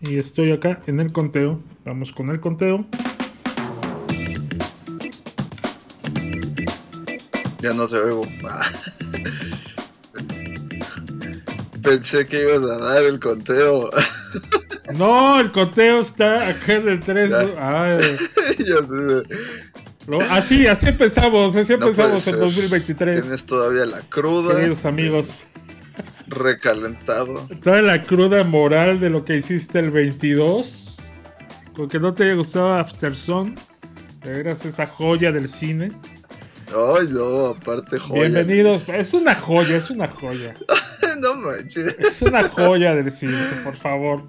Y estoy acá en el conteo. Vamos con el conteo. Ya no te oigo. Pensé que ibas a dar el conteo. No, el conteo está acá en el 3. ya sé. así, así empezamos, así empezamos en 2023. Tienes todavía la cruda. Queridos amigos. Recalentado. Toda la cruda moral de lo que hiciste el 22. Con que no te haya gustado Afterson. Eras esa joya del cine. Ay, no, aparte joya. Bienvenidos. Es una joya, es una joya. no manches. Es una joya del cine, por favor.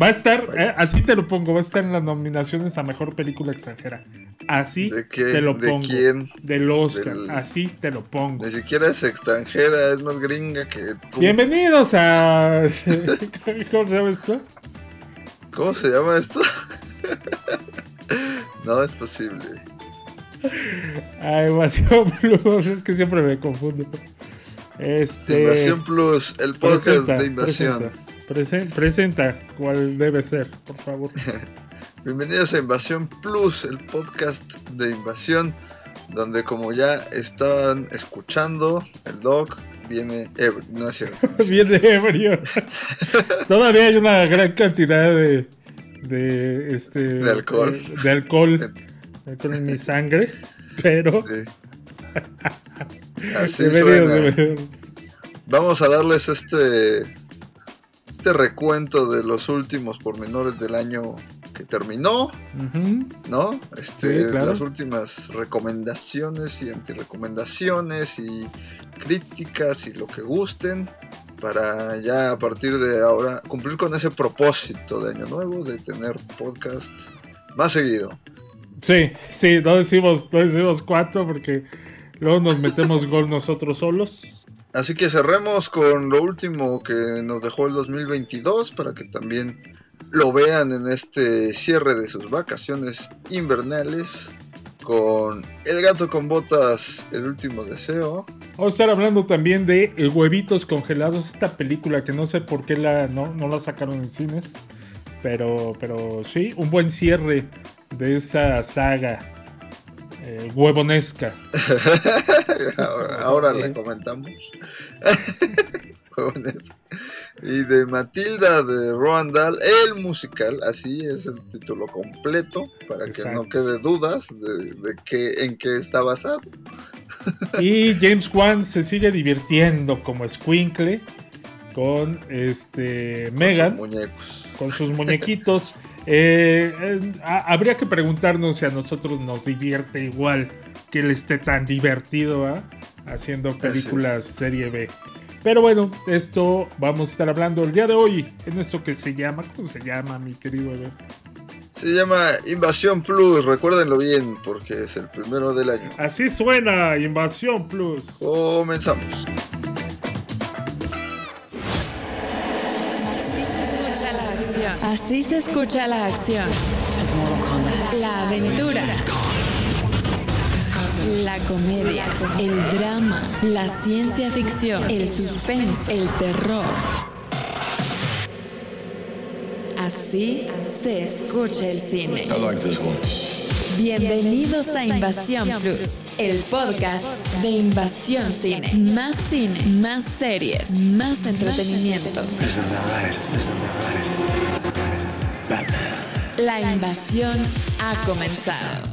Va a estar, eh, así te lo pongo, va a estar en las nominaciones a mejor película extranjera. Así te lo pongo. ¿De quién? Del Oscar, así te lo pongo. Ni siquiera es extranjera, es más gringa que tú. Bienvenidos a. ¿Cómo se llama esto? ¿Cómo se llama esto? no es posible. Ah, Invasión Plus, es que siempre me confundo. Este... Invasión Plus, el podcast de Invasión. Presenta, cuál debe ser, por favor. Bienvenidos a Invasión Plus, el podcast de Invasión, donde como ya estaban escuchando, el dog viene ebrio, no es cierto. viene ebrio. Todavía hay una gran cantidad de, de este de alcohol. De, alcohol, en mi sangre, pero Así suena. Vamos a darles este este recuento de los últimos pormenores del año que terminó, ¿no? Este, Las últimas recomendaciones y antirecomendaciones y críticas y lo que gusten para ya a partir de ahora cumplir con ese propósito de año nuevo de tener podcast más seguido. Sí, sí, no decimos, no decimos cuatro porque luego nos metemos gol nosotros solos. Así que cerremos con lo último que nos dejó el 2022 para que también lo vean en este cierre de sus vacaciones invernales con El gato con botas, el último deseo. Vamos a estar hablando también de Huevitos congelados, esta película que no sé por qué la, no, no la sacaron en cines, pero, pero sí, un buen cierre de esa saga eh, huevonesca. ahora, le comentamos. Y de Matilda de Roald Dahl, el musical, así es el título completo, para que no quede dudas de, de en qué está basado. y James Wan se sigue divirtiendo como Squinkle con este Megan, con sus muñequitos. Eh, eh, habría que preguntarnos si a nosotros nos divierte igual que él esté tan divertido haciendo películas serie B. Pero bueno, esto vamos a estar hablando el día de hoy en esto que se llama, ¿cómo se llama, mi querido? Se llama Invasión Plus, recuérdenlo bien porque es el primero del año. Así suena, Invasión Plus. Comenzamos. Así se escucha la acción. La aventura. La comedia, el drama, la ciencia ficción, el suspenso, el terror. Así se escucha el cine. Bienvenidos a Invasión Plus, el podcast de Invasión Cine. Más cine, más series, más entretenimiento. La invasión ha comenzado.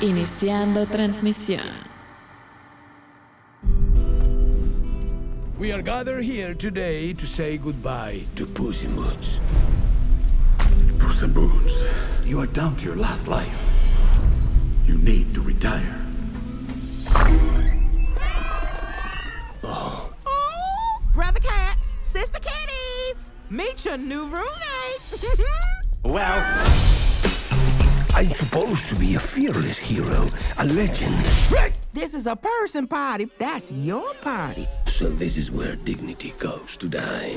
Iniciando transmisión. We are gathered here today to say goodbye to Puss in Boots. Puss in Boots, you are down to your last life. You need to retire. Oh. oh brother cats, sister kitties, meet your new roommate. Well, I'm supposed to be a fearless hero, a legend. This is a person party. That's your party. So this is where dignity goes to die.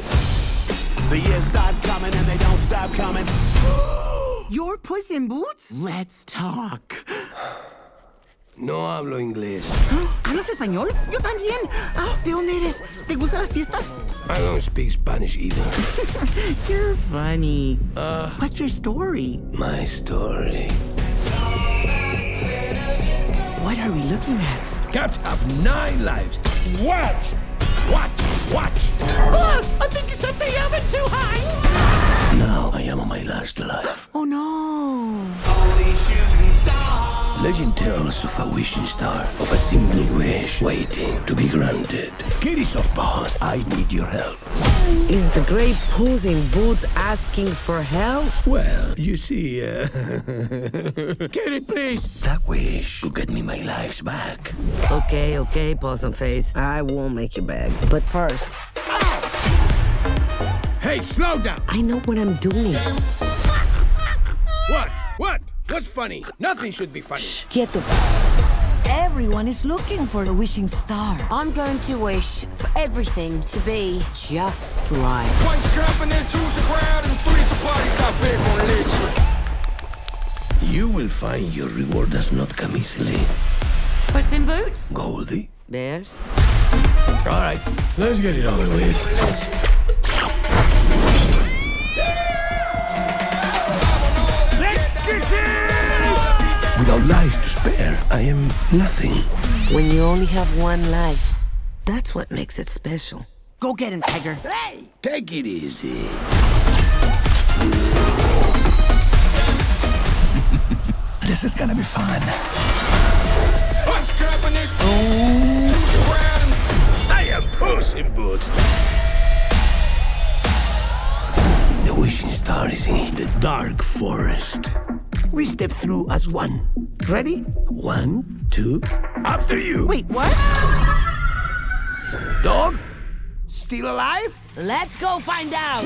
The years start coming and they don't stop coming. Your Puss in Boots? Let's talk. No hablo inglés. ¿Hablas español? Yo también. Ah, ¿De dónde eres? ¿Te gustan las fiestas? I don't speak Spanish either. You're funny. Uh, What's your story? My story. What are we looking at? Cats have nine lives. Watch! Watch! Watch! Boss, I think you set the oven too high. Now I am on my last life. Oh no. Legend tells of a wishing star, of a single wish waiting to be granted. Kirisoft boss, I need your help. Is the great Puss in Boots asking for help? Well, you see, uh... Kitty, please! That wish will get me my lives back. Okay, okay, Possum Face. I won't make you beg. But first... Hey, slow down! I know what I'm doing. What? What? What's funny? Nothing should be funny. Quieto. Everyone is looking for a wishing star. I'm going to wish for everything to be just right. One's company, two's a crowd, and three's a party cafe con leche. You will find your reward does not come easily. Puss in Boots? Goldie? Bears? All right, let's get it over with. Without life to spare, I am nothing. When you only have one life, that's what makes it special. Go get him, Tiger. Hey! Take it easy. this is gonna be fun. One's company, two's a crowd, and I am Puss in Boots. The wishing star is in the dark forest. We step through as one. Ready? One, two, after you. Wait, what? Dog? Still alive? Let's go find out.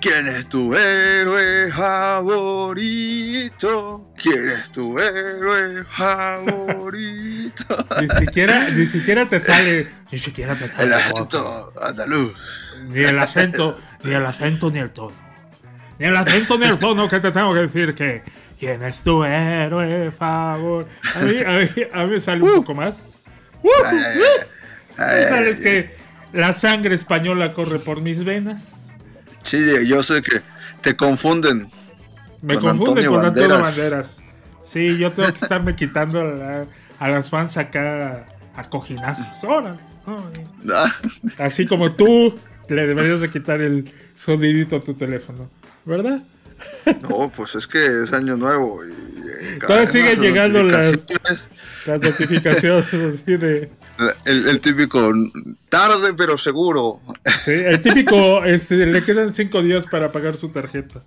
¿Quién es tu héroe favorito? ¿Quién es tu héroe favorito? Ni siquiera, ni siquiera te sale, ni siquiera te sale. El acento andaluz. Ni el acento, ni el acento ni el tono. Ni el acento ni el tono que te tengo que decir que. ¿Quién es tu héroe favor? A mí, a mí, a mí sale un poco más. ¡Uh! Ay, ¿Sabes ay. que la sangre española corre por mis venas? Sí, yo sé que te confunden. Me Con confunde Antonio con Antonio Banderas. Banderas. Sí, yo tengo que estarme quitando a, la- a las fans acá a cojinazos. Órale, órale. Así como tú le deberías de quitar el sonidito a tu teléfono, ¿verdad? No, pues es que es año nuevo y eh, Todavía siguen llegando las, notificaciones. las notificaciones así de... El, el típico tarde pero seguro. Sí, el típico, este, le quedan cinco días para pagar su tarjeta,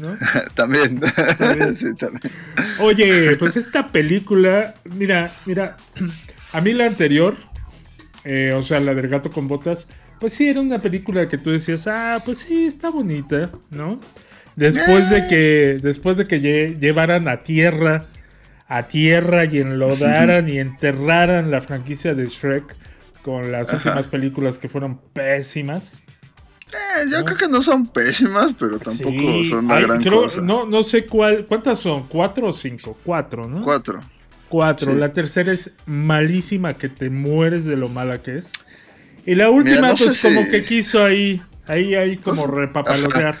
¿no? también. También. Sí, también. Oye, pues esta película, mira, mira, a mí la anterior, eh, o sea, la del gato con botas, pues sí, era una película que tú decías, ah, pues sí, está bonita, ¿no? Después de que, después de que lle- llevaran a tierra, a tierra y enlodaran y enterraran la franquicia de Shrek con las Ajá. últimas películas que fueron pésimas. Eh, yo creo que no son pésimas, pero tampoco Sí, son una ay, gran creo- cosa. No, no sé cuál, ¿cuántas son? ¿Cuatro o cinco? Cuatro, ¿no? Cuatro. Cuatro. Sí. La tercera es malísima, que te mueres de lo mala que es. Y la última, no sé pues como si- que quiso ahí, ahí, ahí como Pues, repapalotear.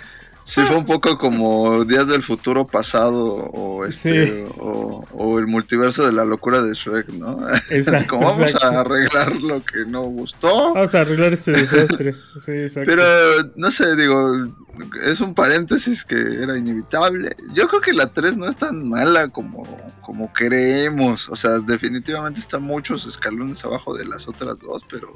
Sí, fue un poco como Días del Futuro Pasado o este Sí. o, o el multiverso de la locura de Shrek, ¿no? Así Exacto, como vamos exacto. a arreglar lo que no gustó. Vamos a arreglar este desastre. Sí, exacto. Pero no sé, digo, es un paréntesis que era inevitable. Yo creo que la 3 no es tan mala como, como creemos. O sea, definitivamente está muchos escalones abajo de las otras dos, pero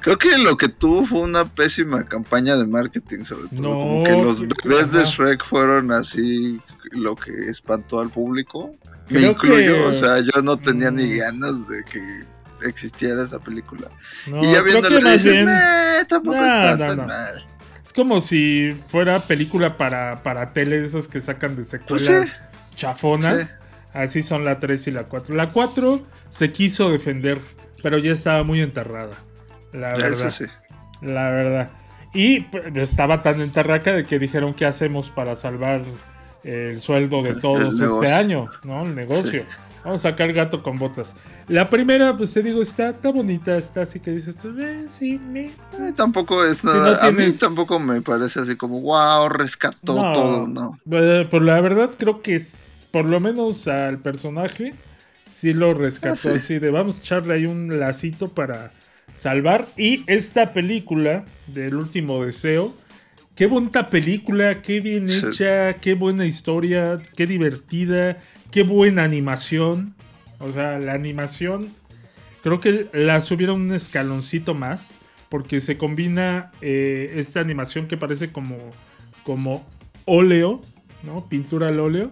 creo que lo que tuvo fue una pésima campaña de marketing, sobre todo. No, como que los bebés de. Shrek fueron así lo que espantó al público. Me incluyo, que- o sea, yo no tenía ni Mm. ganas de que existiera esa película. No, y ya viéndola dices, bien- "Meh, tampoco No, está tan mal. Es como si fuera película para, para tele, de esas que sacan de secuelas Pues sí. chafonas. Sí. Así son la 3 y la 4. La 4 se quiso defender, pero ya estaba muy enterrada. La verdad. Eso sí. La verdad. Y pues, estaba tan enterraca de que dijeron qué hacemos para salvar el sueldo de todos este año, ¿no? El negocio. Vamos a sacar gato con botas. La primera, pues te digo, está, está bonita, está así que dices, eh, sí, me... tampoco es nada, a mí tampoco me parece así como, wow, rescató todo, ¿no? Eh, por la verdad creo que por lo menos al personaje sí lo rescató, ah, así de vamos a echarle ahí un lacito para salvar. Y esta película del último deseo, qué bonita película, qué bien hecha, qué buena historia, qué divertida, qué buena animación. O sea, la animación creo que la subieron un escaloncito más porque se combina eh, esta animación que parece como, como óleo, ¿no? Pintura al óleo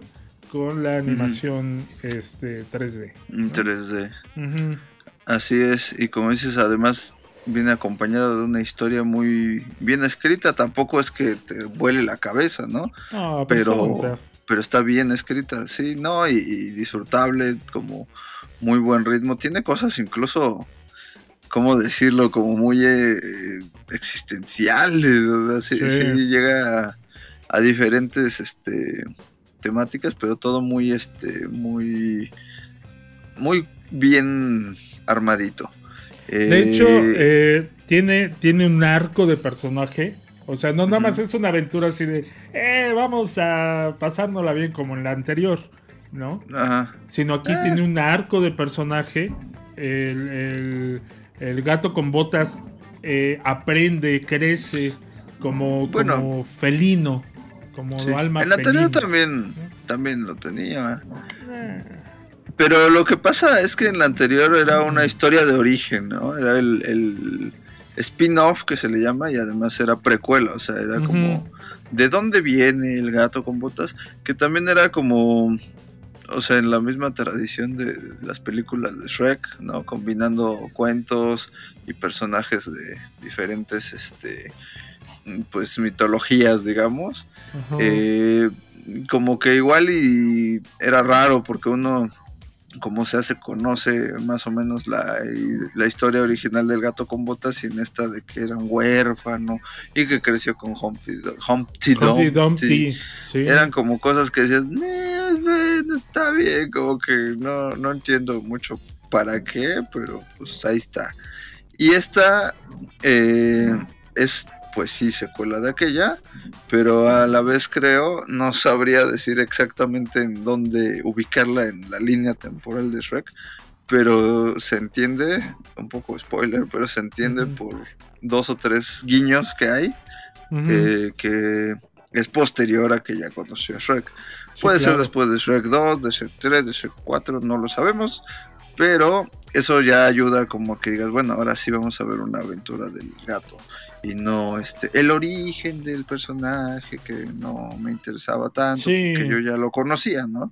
con la animación este, 3D. 3D. Así es, y como dices, además viene acompañada de una historia muy bien escrita, tampoco es que te vuele la cabeza, ¿no? Pues pero, pero está bien escrita, sí, ¿no? Y, disfrutable, como muy buen ritmo. Tiene cosas incluso, ¿cómo decirlo? Como muy eh, existenciales, o sea, sí, llega a, diferentes este, temáticas, pero todo muy, este, muy, muy bien armadito. De hecho, eh, eh, tiene, tiene un arco de personaje. O sea, no nada más es una aventura así de, eh, vamos a pasárnosla bien como en la anterior, ¿no? Ajá. Sino aquí eh. tiene un arco de personaje. El, gato con botas aprende, crece como, como felino, como alma En la anterior también, también lo tenía. Pero lo que pasa es que en la anterior era una historia de origen, ¿no? Era el, spin-off que se le llama y además era precuela, o sea, era como de dónde viene el gato con botas, que también era como, o sea, en la misma tradición de las películas de Shrek, ¿no? Combinando cuentos y personajes de diferentes, este, pues mitologías, digamos. Eh, como que igual y era raro porque uno como sea, se conoce más o menos la, historia original del gato con botas y en esta de que era un huérfano y que creció con Humpty, Dumpty. Eran como cosas que decías, está bien, como que no, no entiendo mucho para qué, pero pues ahí está. Y esta eh, es pues sí, secuela de aquella, pero a la vez creo, no sabría decir exactamente en dónde ubicarla en la línea temporal de Shrek, pero se entiende, un poco spoiler, pero se entiende por dos o tres guiños que hay, eh, que es posterior a que ya conoció a Shrek. Puede ser después de Shrek 2, de Shrek 3, de Shrek 4, no lo sabemos, pero eso ya ayuda como a que digas, bueno, ahora sí vamos a ver una aventura del gato y no este el origen del personaje que no me interesaba tanto que yo ya lo conocía no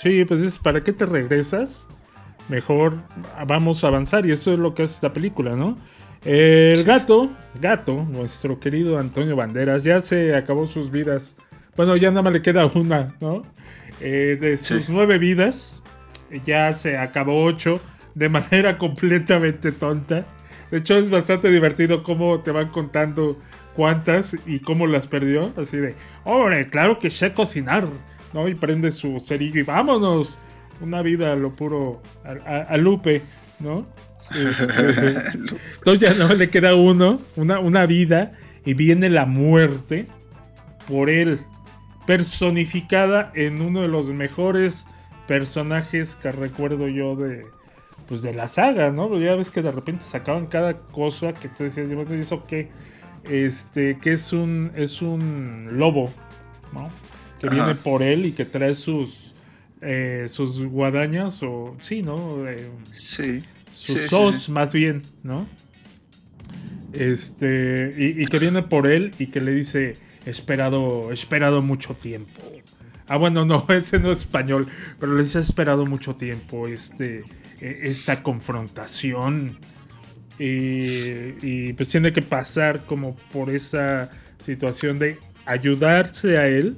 sí pues es para qué te regresas mejor vamos a avanzar y eso es lo que hace esta película no el gato gato nuestro querido Antonio Banderas ya se acabó sus vidas. Bueno ya nada más le queda una no eh, de sus nueve vidas ya se acabó ocho de manera completamente tonta de hecho, es bastante divertido cómo te van contando cuántas y cómo las perdió. Así de, hombre, claro que sé cocinar, ¿no? Y prende su cerillo y vámonos. Una vida a lo puro, a, Lupe, ¿no? Este, entonces ya no le queda uno, una, una vida, y viene la muerte por él, personificada en uno de los mejores personajes que recuerdo yo de, pues de la saga, ¿no? Ya ves que de repente sacaban cada cosa que tú decías, ¿y eso qué? Este, que es un, es un lobo, ¿no? Que viene por él y que trae sus, eh, sus guadañas, o sí, ¿no? Eh, sí. Sus sos, más bien, ¿no? Este, y, y, que viene por él y que le dice, esperado, esperado mucho tiempo. Ah, bueno, no, ese no es español, pero le dice, esperado mucho tiempo, este esta confrontación. Y, pues tiene que pasar como por esa situación de ayudarse a él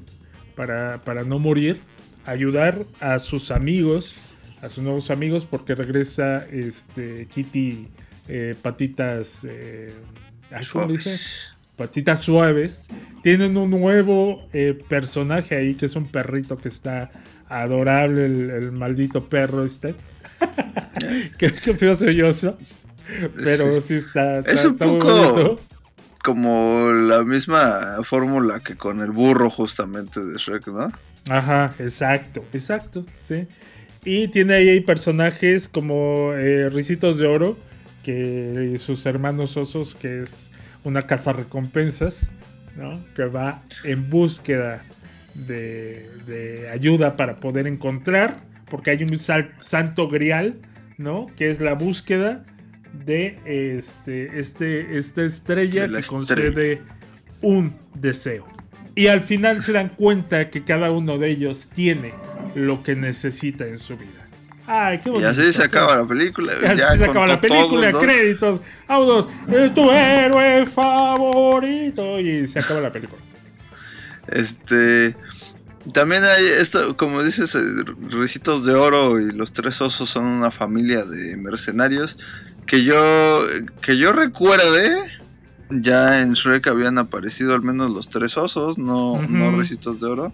para, no morir, ayudar a sus amigos, a sus nuevos amigos, porque regresa este, Kitty, eh, patitas, eh, ¿cómo dice? Patitas suaves. Tienen un nuevo eh, personaje ahí que es un perrito que está adorable, el, maldito perro este. Qué, feo soy yo, Pero sí, está, Es un poco como la misma fórmula que con el burro justamente de Shrek, ¿no? Ajá, exacto, exacto, sí. Y tiene ahí personajes como eh, Ricitos de Oro, que sus hermanos osos, que es una casa recompensas, ¿no? Que va en búsqueda de, ayuda para poder encontrar, porque hay un santo grial, ¿no? Que es la búsqueda de este, este, esta estrella que concede un deseo. Y al final se dan cuenta que cada uno de ellos tiene lo que necesita en su vida. Ay, qué bonito. Y así se acaba la película. Y así se acaba la película, créditos, autos, es tu héroe favorito. Y se acaba la película. Este. También hay esto, como dices, eh, Ricitos de Oro y los Tres Osos son una familia de mercenarios que yo que yo recuerde ya en Shrek habían aparecido al menos los tres osos, no, no recitos de oro.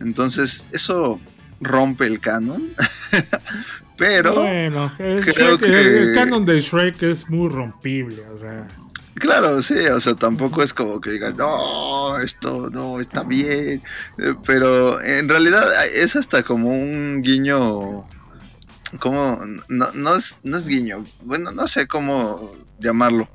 Entonces, eso rompe el canon. Pero. Bueno, el, canon de Shrek es muy rompible, o sea. Claro, sí, o sea, tampoco es como que digan, no, esto no está bien. Eh, pero en realidad es hasta como un guiño. Como. No, no, es, no es guiño. Bueno, no sé cómo llamarlo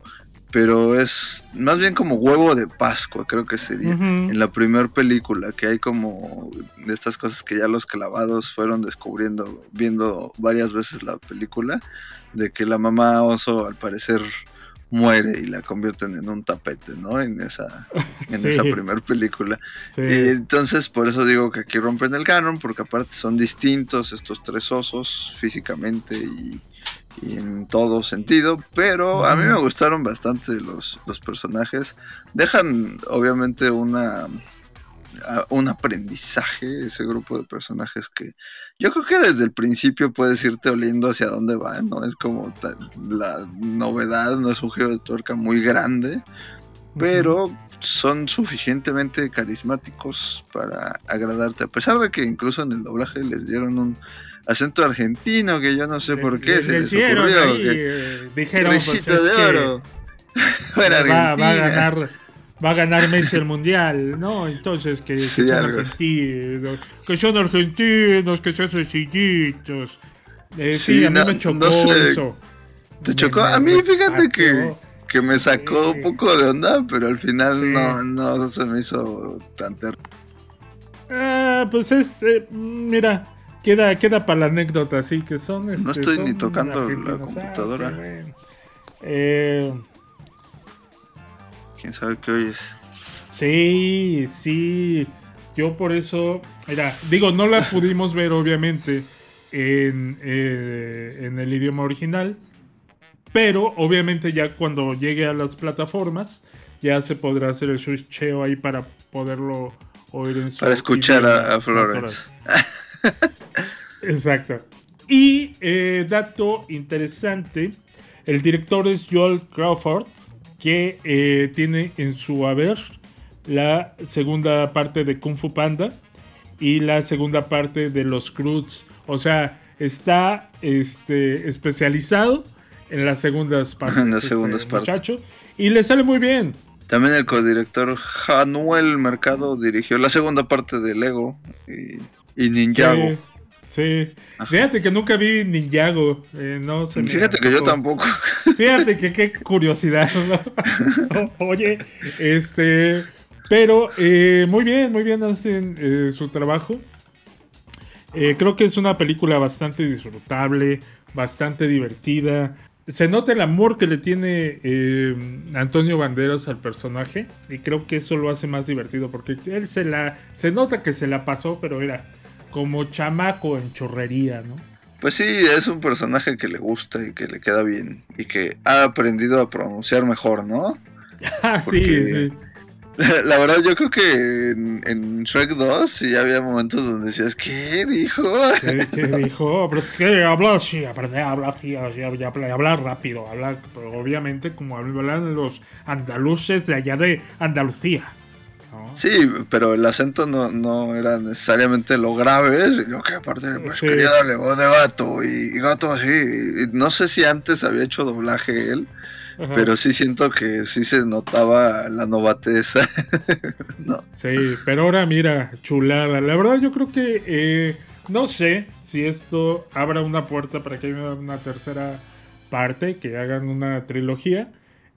pero es más bien como huevo de Pascua, creo que sería, en la primera película, que hay como de estas cosas que ya los clavados fueron descubriendo, viendo varias veces la película, de que la mamá oso al parecer muere y la convierten en un tapete, ¿no? En esa, en esa primera película. Y entonces, por eso digo que aquí rompen el canon, porque aparte son distintos estos tres osos físicamente y, y en todo sentido, pero a mí me gustaron bastante los, los personajes. Dejan obviamente una un aprendizaje ese grupo de personajes que yo creo que desde el principio puedes irte oliendo hacia dónde va, ¿no? Es como la novedad, no es un giro de tuerca muy grande, pero son suficientemente carismáticos para agradarte, a pesar de que incluso en el doblaje les dieron un acento argentino que yo no sé por qué se les ocurrió. Eh, dijeron, pues, de oro. va, a ganar va a ganar Messi el mundial, ¿no? Entonces que, son argentinos, que son argentinos, que son sencillitos. Eh, sí, a mí me chocó eso. ¿Te chocó? a mí, fíjate que, que me sacó un poco de onda, pero al final no, no se me hizo tan terrible. Ah, pues es, eh, mira, Queda, queda para la anécdota, sí, que son. Este, no estoy ni tocando la computadora. eh, ¿Quién sabe qué oyes? Sí, sí. Yo por eso. Mira, digo, no la pudimos ver, obviamente, en, eh, en el idioma original. Pero obviamente ya cuando llegue a las plataformas, ya se podrá hacer el switcheo ahí para poderlo oír en su Para escuchar a, a Florence. Exacto. Y eh, dato interesante, el director es Joel Crawford, que eh, tiene en su haber la segunda parte de Kung Fu Panda y la segunda parte de Los Cruz. O sea, está este, especializado en las segundas partes. En las este segundas partes. Muchacho, y le sale muy bien. También el codirector Januel Mercado dirigió la segunda parte de Lego y, y Ninjago. Sí, fíjate que nunca vi Ninjago. Eh, no Fíjate que yo tampoco. Fíjate que qué curiosidad. Oye, este. Pero eh, muy bien, muy bien hacen eh, su trabajo. creo que es una película bastante disfrutable, bastante divertida. Se nota el amor que le tiene Antonio Banderas al personaje y creo que eso lo hace más divertido porque él se la se nota que se la pasó, pero era como chamaco en chorrería, ¿no? Pues sí, es un personaje que le gusta y que le queda bien y que ha aprendido a pronunciar mejor, ¿no? Ah, sí, sí. La verdad, yo creo que en, Shrek 2 sí había momentos donde decías, ¿qué dijo? ¿Qué, dijo? Pero es que habla así, aprende a hablar así, hablar rápido, hablar, pero obviamente como hablan los andaluces de allá de Andalucía. Sí, pero el acento no, no era necesariamente lo grave, sino que aparte pues, quería darle voz de gato y, gato así. no sé si antes había hecho doblaje él, pero sí siento que sí se notaba la novateza. Sí, pero ahora mira, chulada. La verdad yo creo que eh, no sé si esto abra una puerta para que haya una tercera parte, que hagan una trilogía.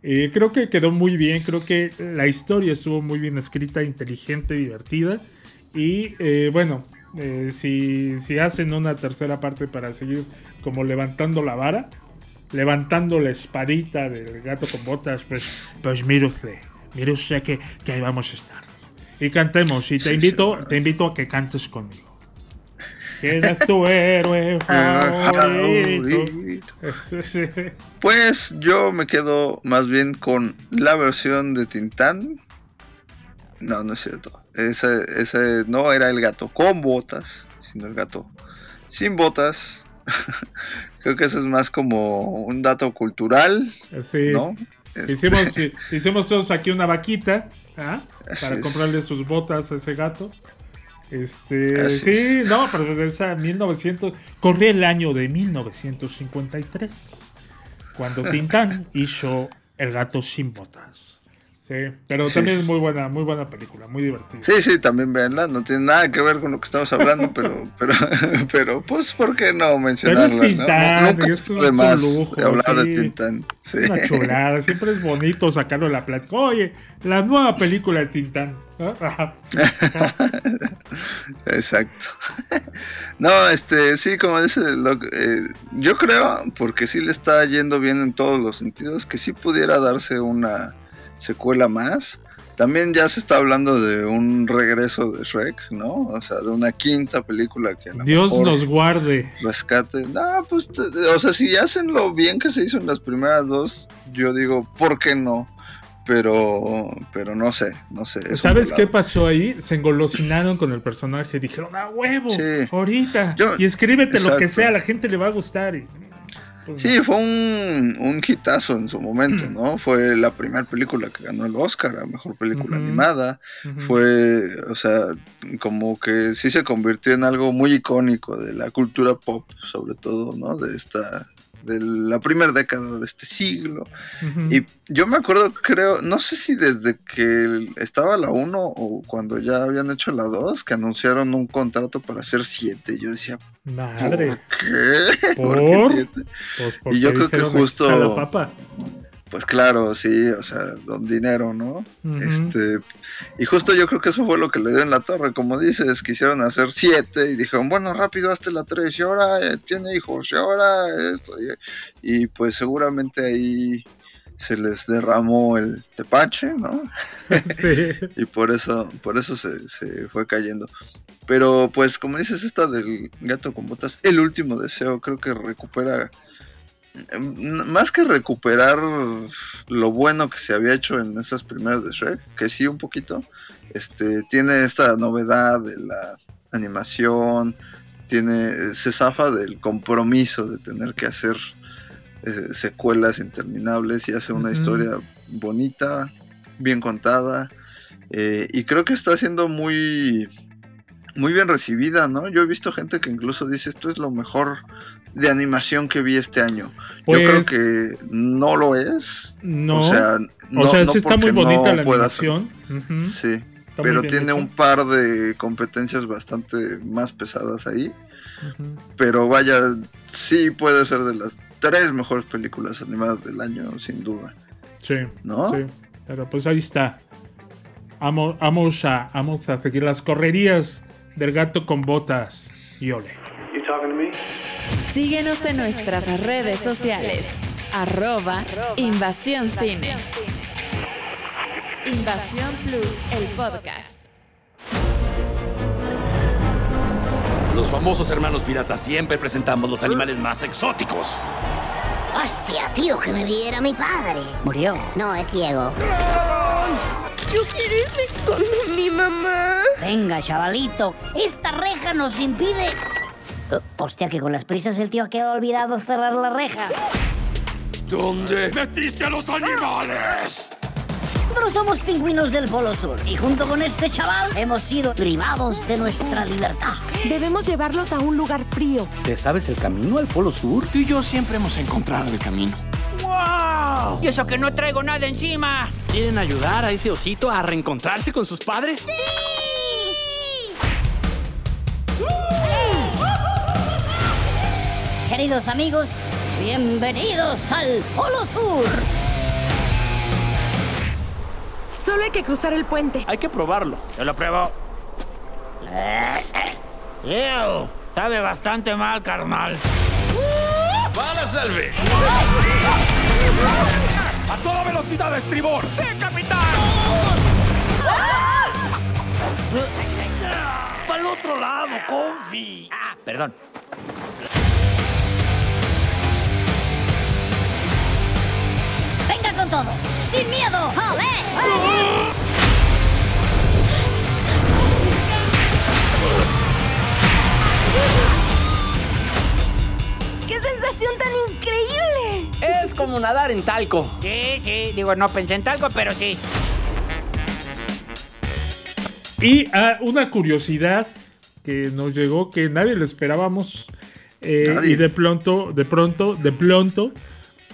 Eh, creo que quedó muy bien, creo que la historia estuvo muy bien escrita, inteligente, divertida. Y eh, bueno, si, si hacen una tercera parte para seguir como levantando la vara, levantando la espadita del gato con botas, pues, pues mire usted, mire usted que, que ahí vamos a estar. Y cantemos, y te invito, te invito a que cantes conmigo. ¿Quién es tu héroe favorito? Pues yo me quedo más bien con la versión de Tintán. No, no es cierto. Ese, ese no era el gato con botas, sino el gato sin botas. Creo que eso es más como un dato cultural. Sí. ¿no? Hicimos, hicimos todos aquí una vaquita ¿ah? para comprarle sus botas a ese gato. Este, sí, no, pero desde esa 1900, corría el año de 1953, cuando Tintán hizo El gato sin botas. Sí, pero también es muy buena, muy buena película, muy divertida. Sí, sí, también véanla, no tiene nada que ver con lo que estamos hablando, pero, pero, pero, pues, ¿por qué no mencionarla? Pero es Tintán, es un, lujo. hablar de Tintán. Sí. Una chulada, siempre es bonito sacarlo de la plática. Oye, la nueva película de Tintán. Exacto. No, este, sí, como dice, eh, yo creo, porque sí le está yendo bien en todos los sentidos, que sí pudiera darse una secuela más. También ya se está hablando de un regreso de Shrek, ¿no? O sea, de una quinta película que Dios nos guarde. Rescate. No, pues, o sea, si hacen lo bien que se hizo en las primeras dos, yo digo, ¿por qué no? Pero, pero no sé, no sé. ¿Sabes qué pasó ahí? Se engolosinaron con el personaje, dijeron, ¡ah, huevo! Ahorita. y escríbete lo que sea, a la gente le va a gustar. Y... Pues, sí, fue un, un hitazo en su momento, mm. ¿no? Fue la primera película que ganó el Oscar a Mejor Película Animada. Fue, o sea, como que sí se convirtió en algo muy icónico de la cultura pop, sobre todo, ¿no? De esta de la primera década de este siglo. Y yo me acuerdo, creo, no sé si desde que estaba la 1 o cuando ya habían hecho la 2, que anunciaron un contrato para hacer 7. Yo decía, Madre. ¿por qué? ¿Por, qué pues y yo creo que justo... La papa pues claro, sí, o sea, don dinero, ¿no? Este, y justo yo creo que eso fue lo que le dio en la torre, como dices, quisieron hacer siete y dijeron, bueno, rápido, hazte la tres, y ahora eh, tiene hijos, y ahora esto, y, pues seguramente ahí se les derramó el tepache, ¿no? Sí. y por eso, por eso se, se fue cayendo. Pero pues como dices, esta del gato con botas, el último deseo, creo que recupera más que recuperar lo bueno que se había hecho en esas primeras de Shrek, que sí un poquito, este, tiene esta novedad de la animación, tiene, se zafa del compromiso de tener que hacer eh, secuelas interminables y hace una historia bonita, bien contada, eh, y creo que está siendo muy muy bien recibida, ¿no? Yo he visto gente que incluso dice esto es lo mejor de animación que vi este año. Yo creo pues, que no lo es. No. O sea, sí está muy bonita la animación. Sí. pero tiene un par de competencias bastante más pesadas ahí. Pero vaya, sí puede ser de las tres mejores películas animadas del año, sin duda. Sí. ¿No? Sí. Pero pues ahí está. Vamos, vamos, a, vamos a seguir las correrías del gato con botas. Y ole. Síguenos en nuestras redes sociales. Arroba Invasión Cine. Invasión Plus, el podcast. Los famosos hermanos piratas siempre presentamos los animales más exóticos. Hostia, tío, que me viera mi padre. Murió. No, es ciego. Yo quiero irme con mi mamá. Venga, chavalito. Esta reja nos impide... Hostia, que con las prisas el tío ha quedado olvidado cerrar la reja. ¿Dónde metiste a los animales? Nosotros somos pingüinos del Polo Sur y junto con este chaval hemos sido privados de nuestra libertad. Debemos llevarlos a un lugar frío. ¿Te sabes el camino al Polo Sur? Tú y yo siempre hemos encontrado el camino. ¡Wow! Y eso que no traigo nada encima. ¿Quieren ayudar a ese osito a reencontrarse con sus padres? ¡Sí! Queridos amigos, bienvenidos al Polo Sur. Solo hay que cruzar el puente. Hay que probarlo. Yo lo pruebo. Ew, sabe bastante mal, carnal. ¡Para, salve! ¡A toda velocidad, estribor! ¡Sí, capitán! ¡Para el otro lado, confi! Ah, perdón. Con todo, sin miedo. ¡Ole! ¡Qué sensación tan increíble! Es como nadar en talco. Sí, sí. Digo, no pensé en talco, pero sí. Y ah, una curiosidad que nos llegó que nadie lo esperábamos. eh, Nadie. y de pronto, de pronto, de pronto,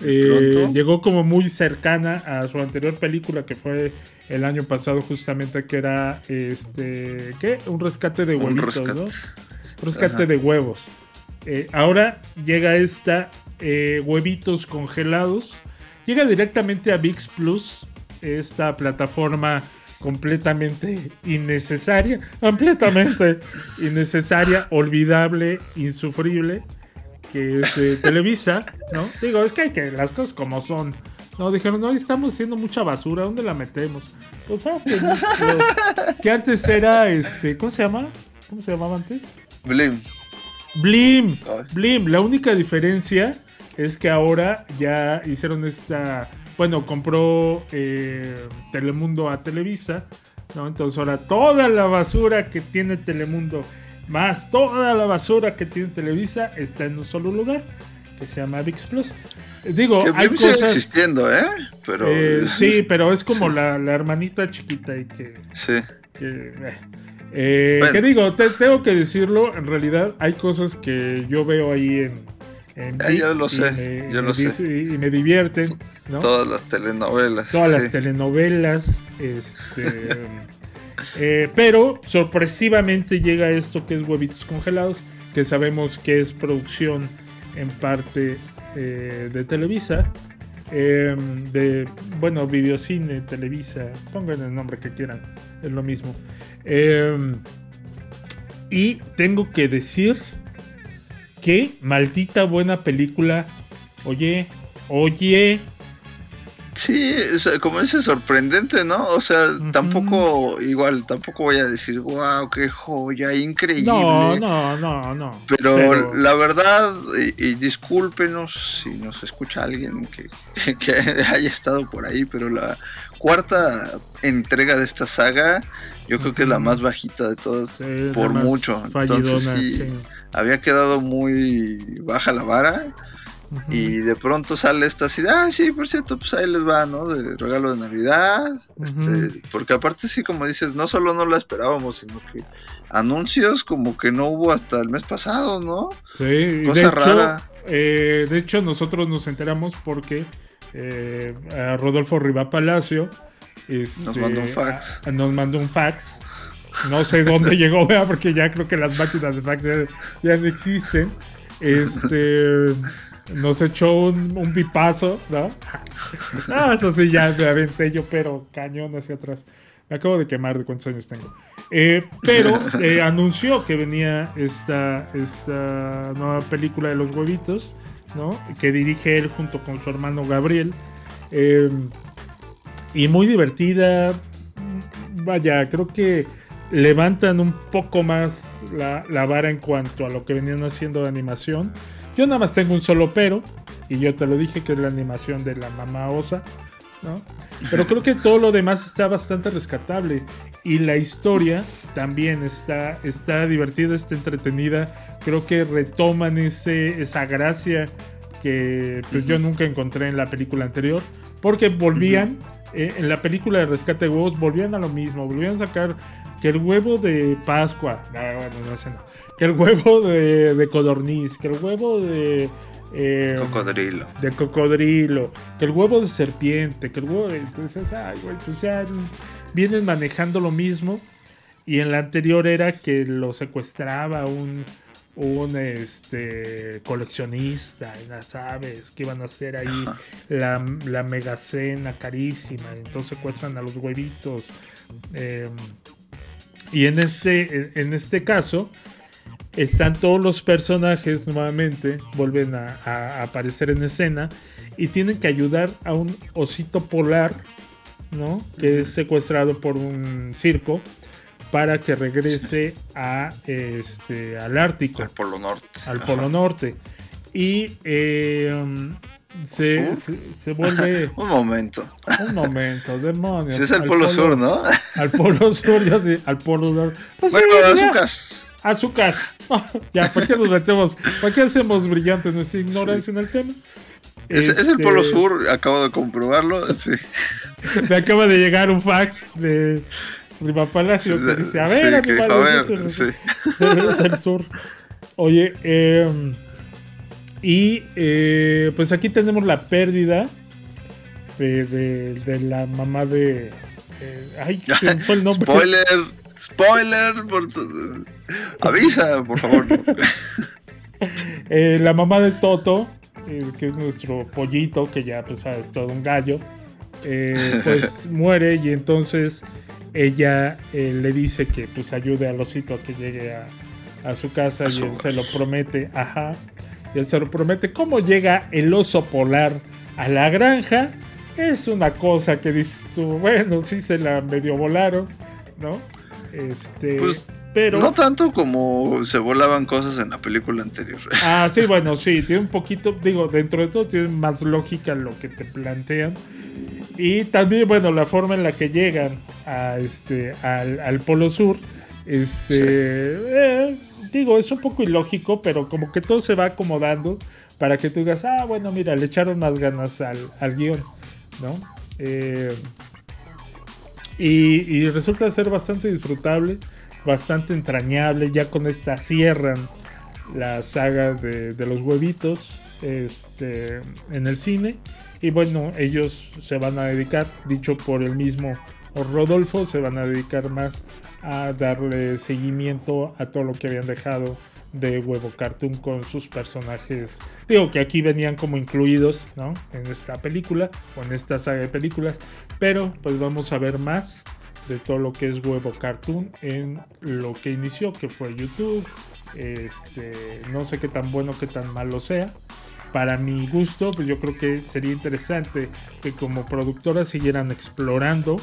eh, llegó como muy cercana a su anterior película que fue el año pasado justamente que era este ¿qué? un rescate de Un huevitos, rescate. ¿no? Un rescate Ajá. de huevos. Eh, ahora llega esta eh, huevitos congelados. Llega directamente a VIX Plus, esta plataforma completamente innecesaria, completamente innecesaria, olvidable, insufrible, que Televisa, ¿no? Digo, es que hay que las cosas como son. No, dijeron, no, estamos haciendo mucha basura, ¿dónde la metemos? Pues hazte, los- que antes era, este, ¿cómo se llama? ¿Cómo se llamaba antes? Blim. Blim. Blim. La única diferencia es que ahora ya hicieron esta. Bueno, compró eh, Telemundo a Televisa, ¿no? Entonces ahora toda la basura que tiene Telemundo, más toda la basura que tiene Televisa, está en un solo lugar, que se llama VIX Plus. Eh, Digo, Que hay cosas. existiendo, ¿eh? Pero. eh, sí, pero es como la, la hermanita chiquita y que. Sí. que, eh. Eh, Bueno. ¿Qué digo? Te- tengo que decirlo, en realidad hay cosas que yo veo ahí en, en Ah, yo lo sé, me- yo me lo sé. Y, me divierten, ¿no? Todas las telenovelas. Todas las telenovelas, este... eh, pero sorpresivamente llega esto que es Huevitos Congelados, que sabemos que es producción en parte eh, de Televisa, eh, de, bueno, Videocine, Televisa, pongan el nombre que quieran, es lo mismo. Eh, y tengo que decir que maldita buena película, oye, oye, Sí, o sea, como dice, sorprendente, ¿no? O sea, tampoco, igual, tampoco voy a decir, wow, qué joya, increíble. no, no, no, no. Pero, la verdad, y, y discúlpenos si nos escucha alguien que, que haya estado por ahí, pero la cuarta entrega de esta saga, yo creo que es la más bajita de todas, Sí, por mucho. Entonces, sí, sí. había quedado muy baja la vara. Y de pronto sale esta así, ah, sí, por cierto, pues ahí les va, ¿no? De regalo de Navidad. este, porque aparte, sí, como dices, no solo no la esperábamos, sino que anuncios como que no hubo hasta el mes pasado, ¿no? Sí, Cosa de hecho, rara. eh, de hecho, nosotros nos enteramos porque eh, a Rodolfo Rivá Palacio este, Nos mandó un fax. a- nos mandó un fax. No sé dónde llegó, ¿verdad? porque ya creo que las máquinas de fax ya, ya no existen. Este nos echó un, un pipazo, ¿no? Ah, eso sí, ya me aventé yo, pero cañón hacia atrás. Me acabo de quemar de cuántos años tengo. Eh, pero eh, anunció que venía esta, esta nueva película de los huevitos, ¿no? Que dirige él junto con su hermano Gabriel. Eh, y muy divertida. Vaya, creo que levantan un poco más la, la vara en cuanto a lo que venían haciendo de animación. Yo nada más tengo un solo pero, y yo te lo dije, que es la animación de la mamá osa. ¿no? Pero creo que todo lo demás está bastante rescatable. Y la historia también está, está divertida, está entretenida. Creo que retoman ese, esa gracia que pues, yo nunca encontré en la película anterior. Porque volvían, eh, en la película de Rescate de Huevos, volvían a lo mismo. Volvían a sacar que el huevo de Pascua, ah, no sé, no, que el huevo de, de codorniz, que el huevo de eh, cocodrilo. De cocodrilo. Que el huevo de serpiente. Que el huevo de. Entonces, ay, güey, pues ya vienen manejando lo mismo. Y en la anterior era que lo secuestraba un, un este, coleccionista. Ya sabes que iban a hacer ahí la, la megacena carísima. Entonces secuestran a los huevitos. Em, y en este, en este caso están todos los personajes nuevamente, vuelven a, aparecer en escena y tienen que ayudar a un osito polar, ¿no? Que es secuestrado por un circo para que regrese a este al Ártico. Al Polo Norte. Al Polo Norte. Y eh, se, se, vuelve. un momento. Un momento, demonios. es el Polo, Sur, ¿no? Al Polo Sur, ya sí, al Polo Norte. Pues bueno, a su casa. ya, ¿por qué nos metemos? ¿Por qué hacemos brillante nuestra ignorancia en el tema? Es, el Polo este, Sur, acabo de comprobarlo. Sí. Me acaba de llegar un fax de Riva Palacio que dice: A ver, sí, animales, es, el, el sur. Oye, eh, y eh, pues aquí tenemos la pérdida de, de, de la mamá de. Eh, ay, ¿quién fue el nombre? Spoiler. Spoiler, por avisa, por favor. Eh, la mamá de Toto, eh, que es nuestro pollito, que ya pues, es todo un gallo, eh, pues muere y entonces ella le dice que pues ayude al osito a que llegue a, su casa y él se lo promete, ajá, y él se lo promete. ¿Cómo llega el oso polar a la granja? Es una cosa que dices tú, bueno, sí se la medio volaron, ¿no? Este, pues, pero... No tanto como se volaban cosas en la película anterior. Ah, sí, bueno, sí, tiene un poquito, digo, dentro de todo tiene más lógica lo que te plantean. Y también, bueno, la forma en la que llegan a este, al, Polo Sur, este, eh, digo, es un poco ilógico, pero como que todo se va acomodando para que tú digas, ah, bueno, mira, le echaron más ganas al, al guion, ¿no? Eh, y, resulta ser bastante disfrutable, bastante entrañable. Ya con esta cierran la saga de, los huevitos este, en el cine. Y bueno, ellos se van a dedicar, dicho por el mismo Rodolfo, se van a dedicar más a darle seguimiento a todo lo que habían dejado de Huevo Cartoon con sus personajes. Digo que aquí venían como incluidos, ¿no? En esta película o en esta saga de películas. Pero pues vamos a ver más de todo lo que es Huevo Cartoon en lo que inició, que fue YouTube. Este, no sé qué tan bueno, qué tan malo sea. Para mi gusto, pues yo creo que sería interesante que como productora siguieran explorando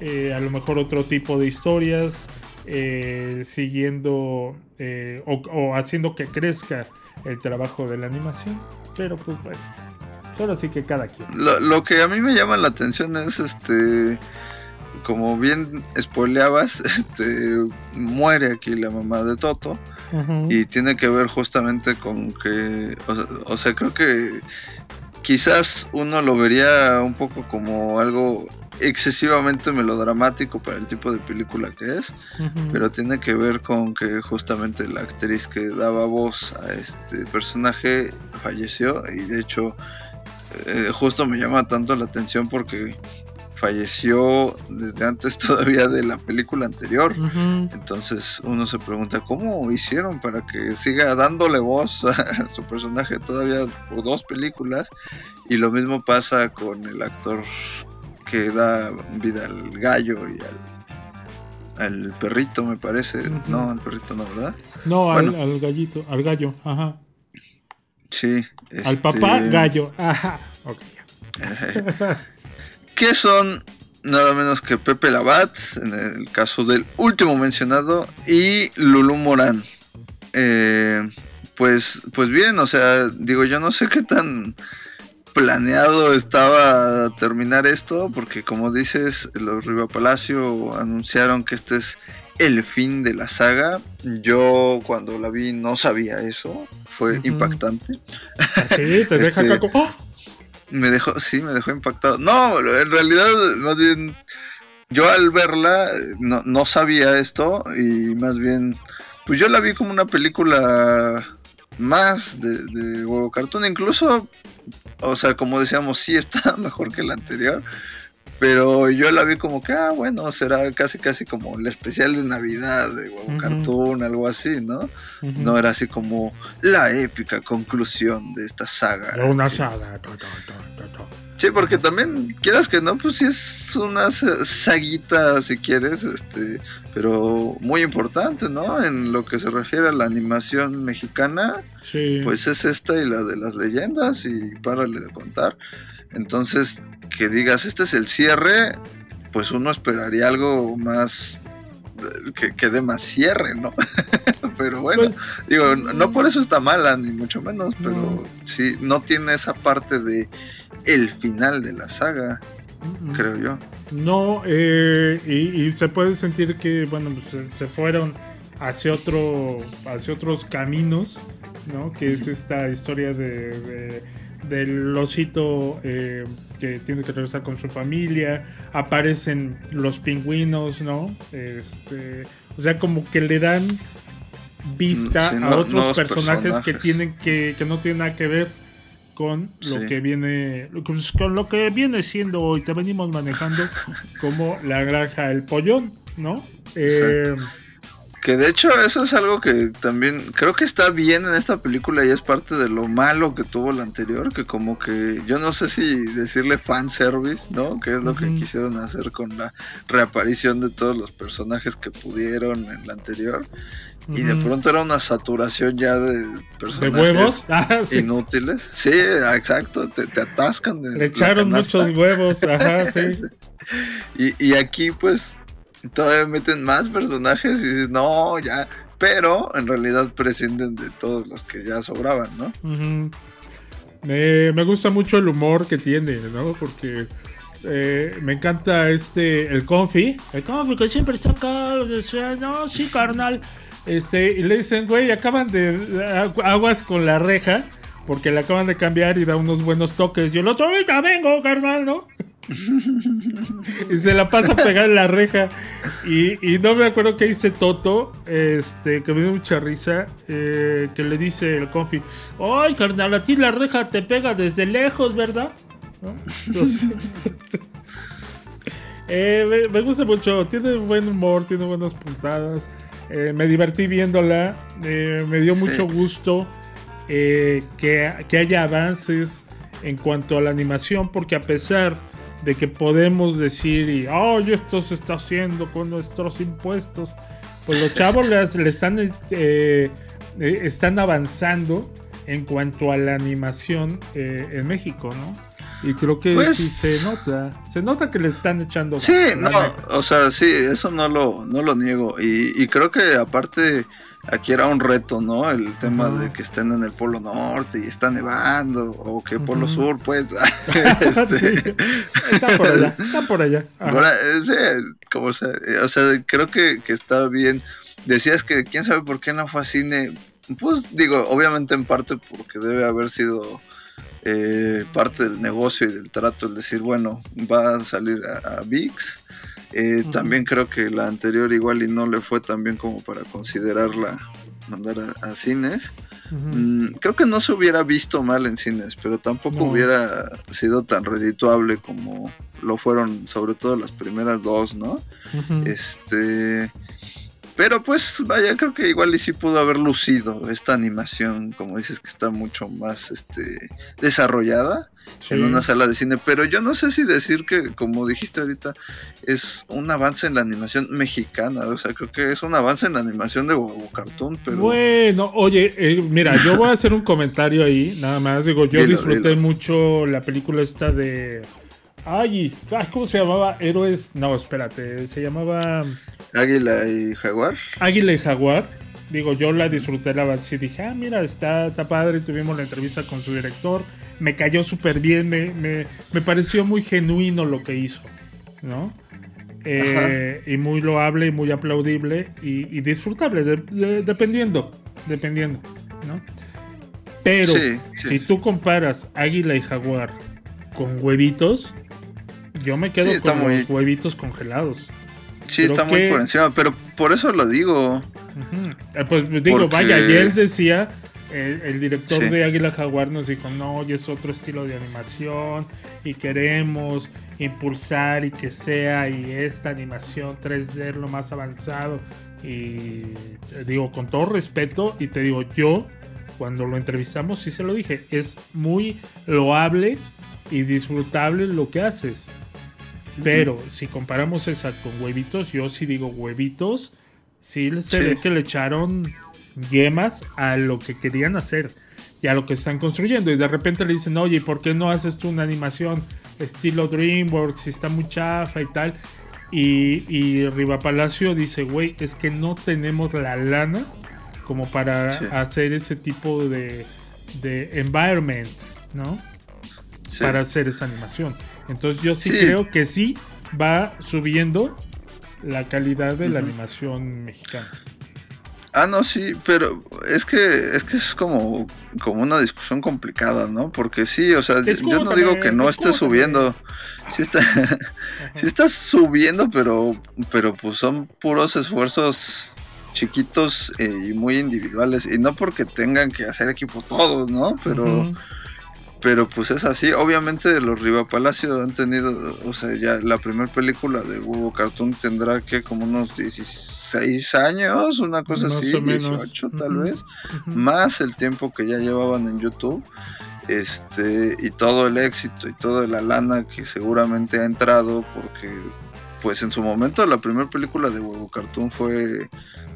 eh, a lo mejor otro tipo de historias, eh, siguiendo eh, o, haciendo que crezca el trabajo de la animación. Pero pues bueno, ahora sí que cada quien. Lo, que a mí me llama la atención es este. Como bien spoileabas, este muere aquí la mamá de Toto. Y tiene que ver justamente con que. o sea, creo que quizás uno lo vería un poco como algo excesivamente melodramático para el tipo de película que es, pero tiene que ver con que justamente la actriz que daba voz a este personaje falleció y de hecho eh, justo me llama tanto la atención porque falleció desde antes todavía de la película anterior. Entonces uno se pregunta cómo hicieron para que siga dándole voz a su personaje todavía por dos películas. Y lo mismo pasa con el actor que da vida al gallo y al, perrito, me parece. No, al perrito no, ¿verdad? No, al, gallito, al gallo, ajá. Sí. Al papá este, gallo, ajá. Ok. que son nada menos que Pepe Labat, en el caso del último mencionado, y Lulu Morán. Eh, pues, pues bien, o sea, digo, yo no sé qué tan planeado estaba terminar esto, porque como dices, los Riva Palacio anunciaron que este es el fin de la saga. Yo cuando la vi no sabía eso, fue impactante. Sí, te deja este, ¡oh! Me dejó, sí, me dejó impactado. No, en realidad, más bien, yo al verla no, no sabía esto y más bien, pues yo la vi como una película más de, de huevo cartoon, incluso, o sea, como decíamos, sí está mejor que la anterior, pero yo la vi como que, ah, bueno, será casi casi como el especial de Navidad de huevo cartoon, algo así, ¿no? No era así como la épica conclusión de esta saga. Una saga. Sí, porque también, quieras que no, pues sí es una saguita, si quieres, este, pero muy importante, ¿no? En lo que se refiere a la animación mexicana, sí. pues es esta y la de las leyendas y párale de contar. Entonces, que digas, este es el cierre, pues uno esperaría algo más que, que dé más cierre, ¿no? pero bueno, pues, digo, no por eso está mala, ni mucho menos, pero sí, no tiene esa parte de el final de la saga, creo yo. No, eh, y, se puede sentir que, bueno, pues, se, fueron hacia otro, hacia otros caminos, ¿no? Que es esta historia de, del osito eh, que tiene que regresar con su familia, aparecen los pingüinos, ¿no? Este, o sea, como que le dan vista a otros personajes, que tienen que, que no tienen nada que ver con lo que viene con lo que viene siendo hoy te venimos manejando como la granja el pollón no eh, que de hecho eso es algo que también creo que está bien en esta película y es parte de lo malo que tuvo la anterior que como que yo no sé si decirle fan service no que es lo que quisieron hacer con la reaparición de todos los personajes que pudieron en la anterior y de pronto era una saturación ya de personajes ¿De huevos? Ah, inútiles. Sí, exacto, te, atascan. De Le echaron muchos huevos, ajá, sí. Y, y, aquí pues todavía meten más personajes y dices, no, ya. Pero en realidad prescinden de todos los que ya sobraban, ¿no? me, me, gusta mucho el humor que tiene, ¿no? Porque eh, me encanta este, el Confi. El Confi que siempre está acá. no, sí, carnal. Este, y le dicen, güey, acaban de aguas con la reja, porque le acaban de cambiar y da unos buenos toques. Y el otro, ahorita vengo, carnal, ¿no? y se la pasa a pegar en la reja. Y, no me acuerdo qué dice Toto, este, que me dio mucha risa, eh, que le dice el confi, ay, carnal, a ti la reja te pega desde lejos, ¿verdad? Entonces, eh, me, gusta mucho, tiene buen humor, tiene buenas puntadas. Eh, me divertí viéndola. Me dio mucho gusto eh, que, haya avances en cuanto a la animación, porque a pesar de que podemos decir, y, oh, esto se está haciendo con nuestros impuestos, pues los chavos le están, están avanzando en cuanto a la animación en México, ¿no? Y creo que pues sí se nota. Se nota que le están echando. Sí, no, o sea, sí, eso no lo, no lo niego. Y, creo que aparte aquí era un reto, ¿no? El tema de que estén en el Polo Norte y está nevando, o que Polo Sur, pues. este... Está por allá, está por allá. Eh, sí, como sea, eh, o sea, creo que, que está bien. Decías que quién sabe por qué no fue a cine. Pues digo, obviamente en parte porque debe haber sido eh, parte del negocio y del trato, el decir, bueno, va a salir a, VIX. Eh, también creo que la anterior igual y no le fue tan bien como para considerarla mandar a, cines. Mm, creo que no se hubiera visto mal en cines, pero tampoco hubiera sido tan redituable como lo fueron, sobre todo las primeras dos, ¿no? Este. Pero pues vaya, creo que igual y sí pudo haber lucido esta animación, como dices que está mucho más este desarrollada en una sala de cine, pero yo no sé si decir que como dijiste ahorita es un avance en la animación mexicana, o sea, creo que es un avance en la animación de Bobo Cartoon, pero Bueno, oye, eh, mira, yo voy a hacer un comentario ahí, nada más. Digo, yo disfruté mucho la película esta de Ay, ¿cómo se llamaba? Héroes. No, espérate, se llamaba. Águila y Jaguar. Águila y Jaguar. Digo, yo la disfruté, la y dije, ah, mira, está, está padre, tuvimos la entrevista con su director, me cayó súper bien, me, me, pareció muy genuino lo que hizo, ¿no? Eh, y muy loable y muy aplaudible y, disfrutable, dependiendo, dependiendo, ¿no? Pero si tú comparas Águila y Jaguar con huevitos, yo me quedo con los huevitos congelados. Sí, está muy por encima, pero por eso lo digo. Eh, pues digo, vaya, y él decía, el, director de Águila Jaguar nos dijo, no, y es otro estilo de animación y queremos impulsar y que sea y esta animación 3D lo más avanzado. Y digo, con todo respeto, y te digo, yo cuando lo entrevistamos sí se lo dije, es muy loable y disfrutable lo que haces. Pero si comparamos esa con huevitos, yo sí digo huevitos, sí se ve que le echaron yemas a lo que querían hacer y a lo que están construyendo. Y de repente le dicen, oye, ¿por qué no haces tú una animación estilo DreamWorks? Si está muy chafa y tal. Y, y Riva Palacio dice, güey, es que no tenemos la lana como para hacer ese tipo de, de environment, ¿no? Para hacer esa animación. Entonces yo sí, creo que sí va subiendo la calidad de la animación mexicana. Ah, no, sí, pero es que es que es como, como una discusión complicada, ¿no? Porque sí, o sea, yo no digo que no esté subiendo. Sí está, sí está subiendo, pero, pero pues son puros esfuerzos chiquitos eh, y muy individuales. Y no porque tengan que hacer equipo todos, ¿no? Pero pero pues es así. Obviamente los Riva Palacio han tenido, o sea, ya la primera película de Hugo Cartoon tendrá que como unos 16 años, una cosa así, 18 tal vez, más el tiempo que ya llevaban en YouTube. Este, y todo el éxito y toda la lana que seguramente ha entrado porque pues en su momento la primera película de Hugo Cartoon fue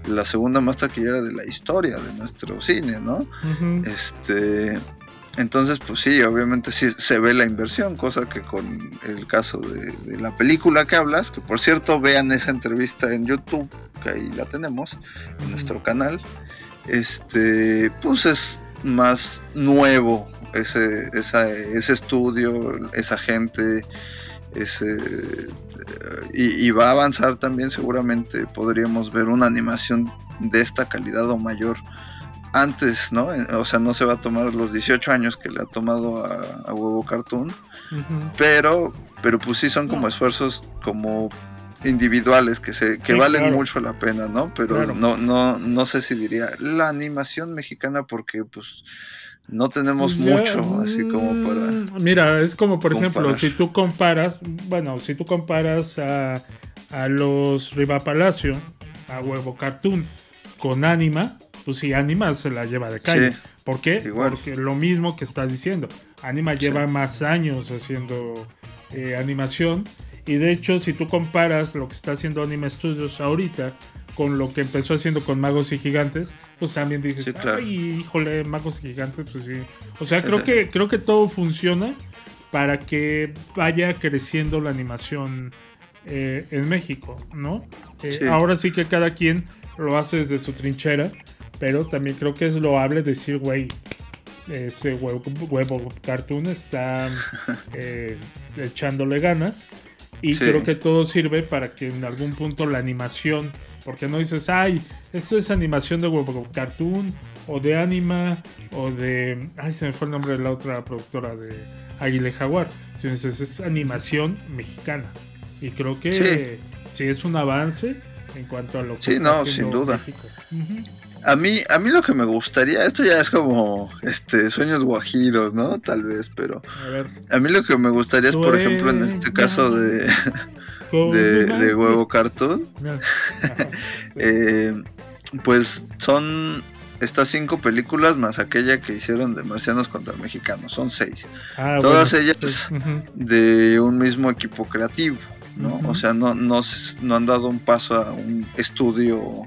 la segunda más taquillera de la historia de nuestro cine, ¿no? Este entonces, pues sí, obviamente sí se ve la inversión, cosa que con el caso de, la película que hablas, que por cierto vean esa entrevista en YouTube, que ahí la tenemos, en nuestro canal, este, pues es más nuevo ese, ese estudio, esa gente, ese, y, y va a avanzar también seguramente, podríamos ver una animación de esta calidad o mayor antes, ¿no? O sea, no se va a tomar los 18 años que le ha tomado a, Huevo Cartoon, pero, pero pues sí son como esfuerzos como individuales que se que valen mucho la pena, ¿no? Pero no no no sé si diría la animación mexicana porque pues no tenemos mucho así como para mm, Mira, es como por ejemplo, si tú comparas, bueno, si tú comparas a, a los Riva Palacio, a Huevo Cartoon con Anima, pues sí, Anima se la lleva de calle. ¿Por qué? Porque lo mismo que estás diciendo. Anima lleva más años haciendo eh, animación. Y de hecho, si tú comparas lo que está haciendo Anima Studios ahorita con lo que empezó haciendo con Magos y Gigantes, pues también dices, ay, híjole, Magos y Gigantes, pues sí. O sea, creo que, creo que todo funciona para que vaya creciendo la animación eh, en México, ¿no? Eh, ahora sí que cada quien lo hace desde su trinchera pero también creo que es loable decir, güey, ese huevo, huevo cartoon está eh, echándole ganas. Y creo que todo sirve para que en algún punto la animación, porque no dices, ay, esto es animación de huevo cartoon, o de anima, o de. Ay, se me fue el nombre de la otra productora de Águile Jaguar. Si dices, es animación mexicana. Y creo que sí. es un avance en cuanto a lo que sí, no, sin duda. A mí, a mí lo que me gustaría, esto ya es como este sueños guajiros, ¿no? Tal vez, pero a, mí lo que me gustaría es, por ejemplo, en este caso de, de, huevo cartoon, eh, pues son estas cinco películas más aquella que hicieron de Marcianos contra Mexicanos, son seis. Ah, Todas ellas de un mismo equipo creativo, ¿no? O sea, no, no, no han dado un paso a un estudio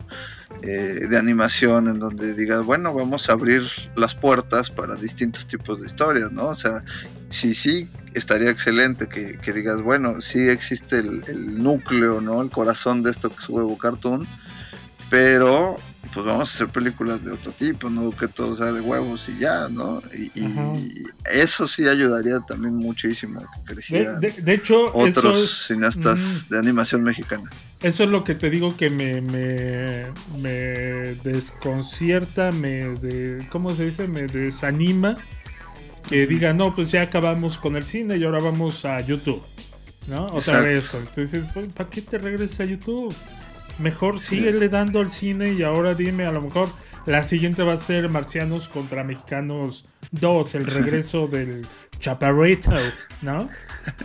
eh, de animación en donde digas, bueno, vamos a abrir las puertas para distintos tipos de historias, ¿no? O sea, sí, sí, estaría excelente que, digas, bueno, sí existe el, núcleo, ¿no? El corazón de esto que es Huevo Cartoon, pero pues vamos a hacer películas de otro tipo, no que todo sea de huevos y ya, ¿no? Y, eso sí ayudaría también muchísimo a que crecieran de, hecho, otros cineastas de animación mexicana. Eso es lo que te digo que me, me, me desconcierta, me de, ¿cómo se dice? Me desanima que diga, no, pues ya acabamos con el cine y ahora vamos a YouTube. ¿No? Otra vez. Entonces, pues, ¿para qué te regresas a YouTube? Mejor síguele dando al cine y ahora dime, a lo mejor la siguiente va a ser Marcianos contra Mexicanos 2, el regreso del Chaparrito, ¿no?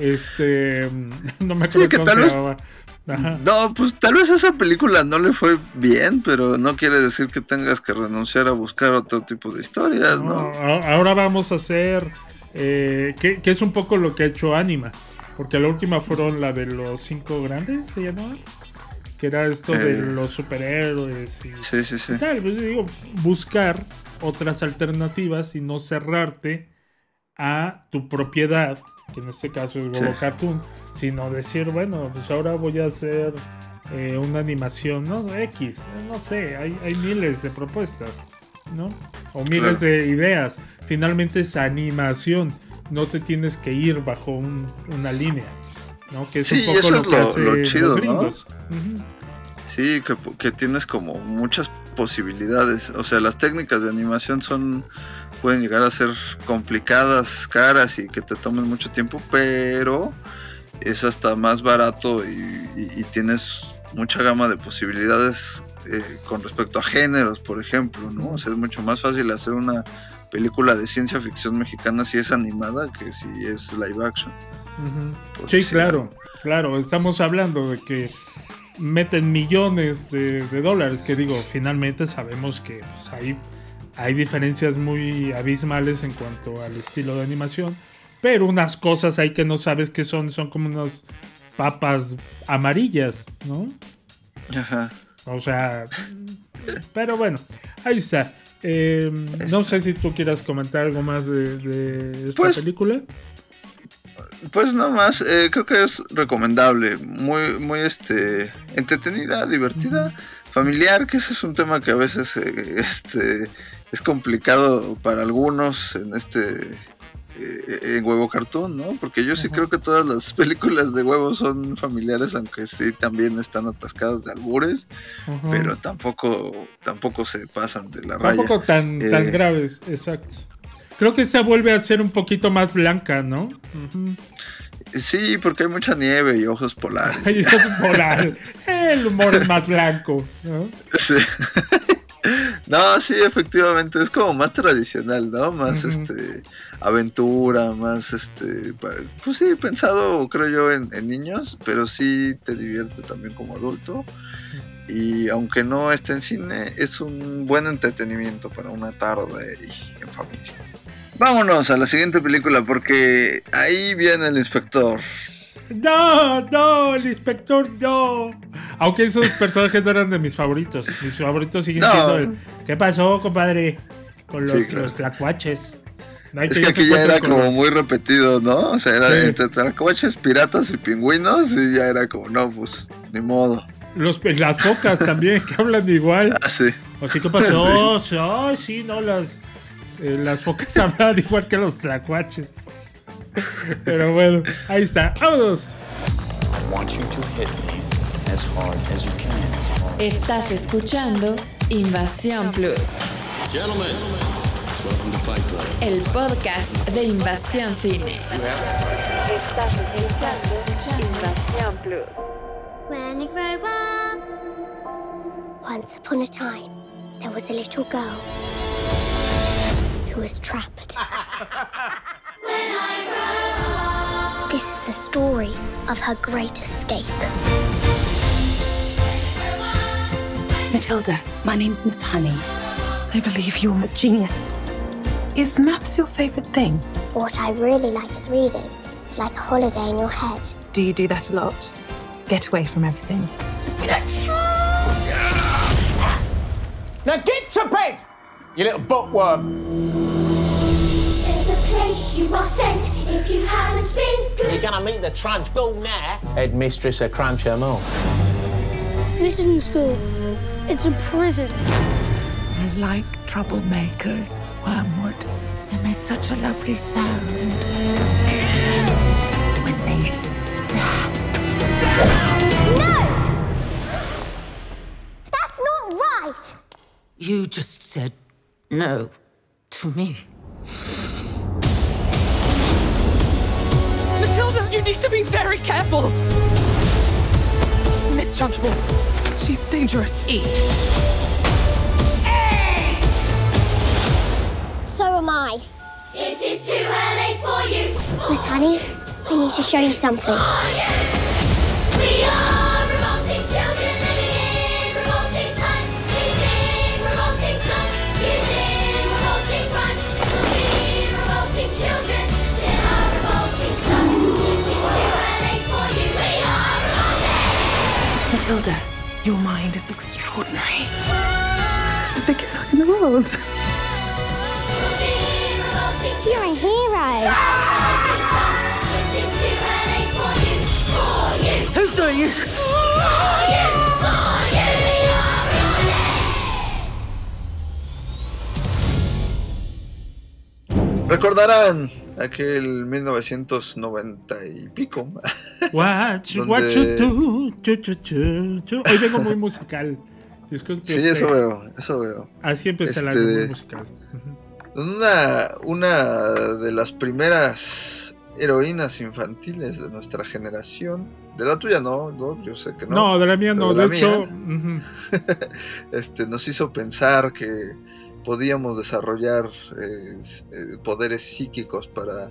Este, no me acuerdo cómo se llamaba. No, pues tal vez esa película no le fue bien, pero no quiere decir que tengas que renunciar a buscar otro tipo de historias, ¿no? ahora vamos a hacer, eh, que, es un poco lo que ha hecho Anima, porque la última fueron la de los cinco grandes, ¿se llamaba? Que era esto de eh. los superhéroes y, sí, sí, sí. tal. Pues, digo, buscar otras alternativas y no cerrarte a tu propiedad, que en este caso es Google Cartoon, sino decir, bueno, pues ahora voy a hacer eh, una animación, no X, no sé, hay, hay miles de propuestas, ¿no? O miles de ideas. Finalmente es animación, no te tienes que ir bajo una línea. ¿No? Que es un poco lo que hace los gringos. Sí, que, tienes como muchas posibilidades. O sea, las técnicas de animación son pueden llegar a ser complicadas, caras y que te tomen mucho tiempo, pero es hasta más barato y, tienes mucha gama de posibilidades eh, con respecto a géneros, por ejemplo, ¿no? O sea, es mucho más fácil hacer una película de ciencia ficción mexicana si es animada que si es live action. Sí, claro, claro. Estamos hablando de que meten millones de, dólares, que digo, finalmente sabemos que pues, hay, hay diferencias muy abismales en cuanto al estilo de animación, pero unas cosas hay que no sabes qué son, son como unas papas amarillas, ¿no? Ajá. O sea, pero bueno, ahí está. Em, no sé si tú quieras comentar algo más de, esta pues, película. Pues nada más, eh, creo que es recomendable, muy, muy este, entretenida, divertida, familiar, que ese es un tema que a veces eh, este, es complicado para algunos en este eh, en huevo cartoon, ¿no? Porque yo sí creo que todas las películas de huevo son familiares, aunque sí también están atascadas de albures, pero tampoco tampoco se pasan de la raya. Tampoco tan, tan graves, exacto. Creo que esa vuelve a ser un poquito más blanca, ¿no? Sí, porque hay mucha nieve y ojos polares. Hay ojos polares. El humor es más blanco, ¿no? Sí. No, sí, efectivamente, es como más tradicional, ¿no? Más este aventura, más este pues sí, pensado creo yo en, en, niños, pero sí te divierte también como adulto. Y aunque no esté en cine, es un buen entretenimiento para una tarde y en familia. Vámonos a la siguiente película porque ahí viene el inspector. No, no, el inspector no. Aunque esos personajes no eran de mis favoritos. Mis favoritos siguen siendo el. ¿Qué pasó, compadre? Con los, los tlacuaches. es que aquí ya era como muy repetido, ¿no? O sea, era entre tlacuaches, piratas y pingüinos y ya era como, no, pues, ni modo. Los, las focas también, que hablan igual. Ah, sí. O sí, ¿qué pasó? Sí. Oh, sí, no, las eh, las focas hablan igual que los tlacuaches. Pero bueno, ahí está. ¡Vámonos! Estás escuchando Invasión Plus. El podcast de Invasión Cine. Estás, escuchando Invasión Plus. When I grow up, once upon a time, there was a little girl was trapped. this is the story of her great escape. Matilda, my name's Miss Honey. I believe you're a genius. Is maths your favorite thing? What I really like is reading. It's like a holiday in your head. Do you do that a lot? Get away from everything. Now get to bed, you little bookworm place you are sent if you haven't been good. You're gonna meet the tramp school now. Headmistress of Cruncher Moor. This isn't school. It's a prison. They're like troublemakers, Wormwood. They make such a lovely sound. When they slap. No! That's not right! You just said no to me. Matilda, you need to be very careful. Miss Trunchbull, she's dangerous. Eat. So am I. It is too early for you. Miss Honey, I need to show you something. Matilda, your mind is extraordinary. It is the biggest hug in the world. You're a hero. Who's doing this? Recordarán aquel 1990 y pico. Watch, donde- what you do, chu, chu, chu, chu. Hoy vengo muy musical. Disculpe Sí, eso veo, eso veo. Así empecé Este, año muy musical. Una, una de las primeras heroínas infantiles de nuestra generación. De la tuya no, no, yo sé que no. No, de la mía no. De, la hecho, mía, este, nos hizo pensar que podíamos desarrollar eh, poderes psíquicos para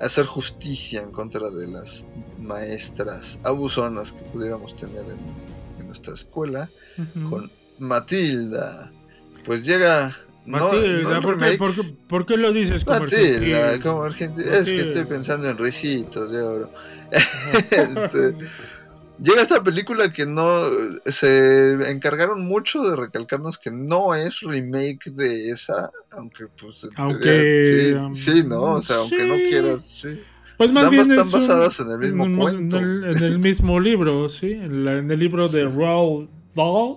hacer justicia en contra de las maestras abusonas que pudiéramos tener en, en nuestra escuela con Matilda. Pues llega. Matilda, no ¿por, qué, remake, por qué- por qué lo dices como Matilda, argentino? como argentino. Es que estoy pensando en risitos de oro. Este, llega esta película que no. Se encargaron mucho de recalcarnos que no es remake de esa. Aunque, pues. Aunque, um, sí, ¿no? O sea, aunque no quieras. sí. Pues más bien están es un- basadas en el mismo en cuento. En el, en el mismo libro, sí. En, la- en el libro de Roald Dahl.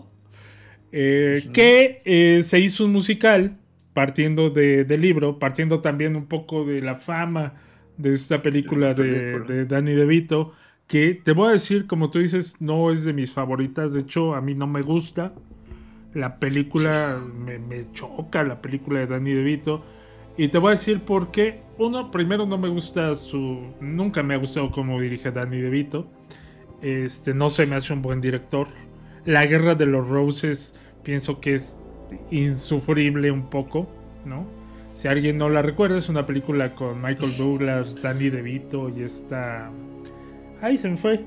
eh, Que eh, se hizo un musical partiendo de- del libro, partiendo también un poco de la fama de esta película de, de Danny DeVito. Que te voy a decir, como tú dices, no es de mis favoritas. De hecho, a mí no me gusta. La película me, me choca, la película de Danny DeVito. Y te voy a decir por qué. Uno, primero no me gusta su. Nunca me ha gustado cómo dirige Danny DeVito. Este, no se me hace un buen director. La Guerra de los Roses, pienso que es insufrible un poco, ¿no? Si alguien no la recuerda, es una película con Michael Douglas, Danny DeVito y esta. Ahí se me fue.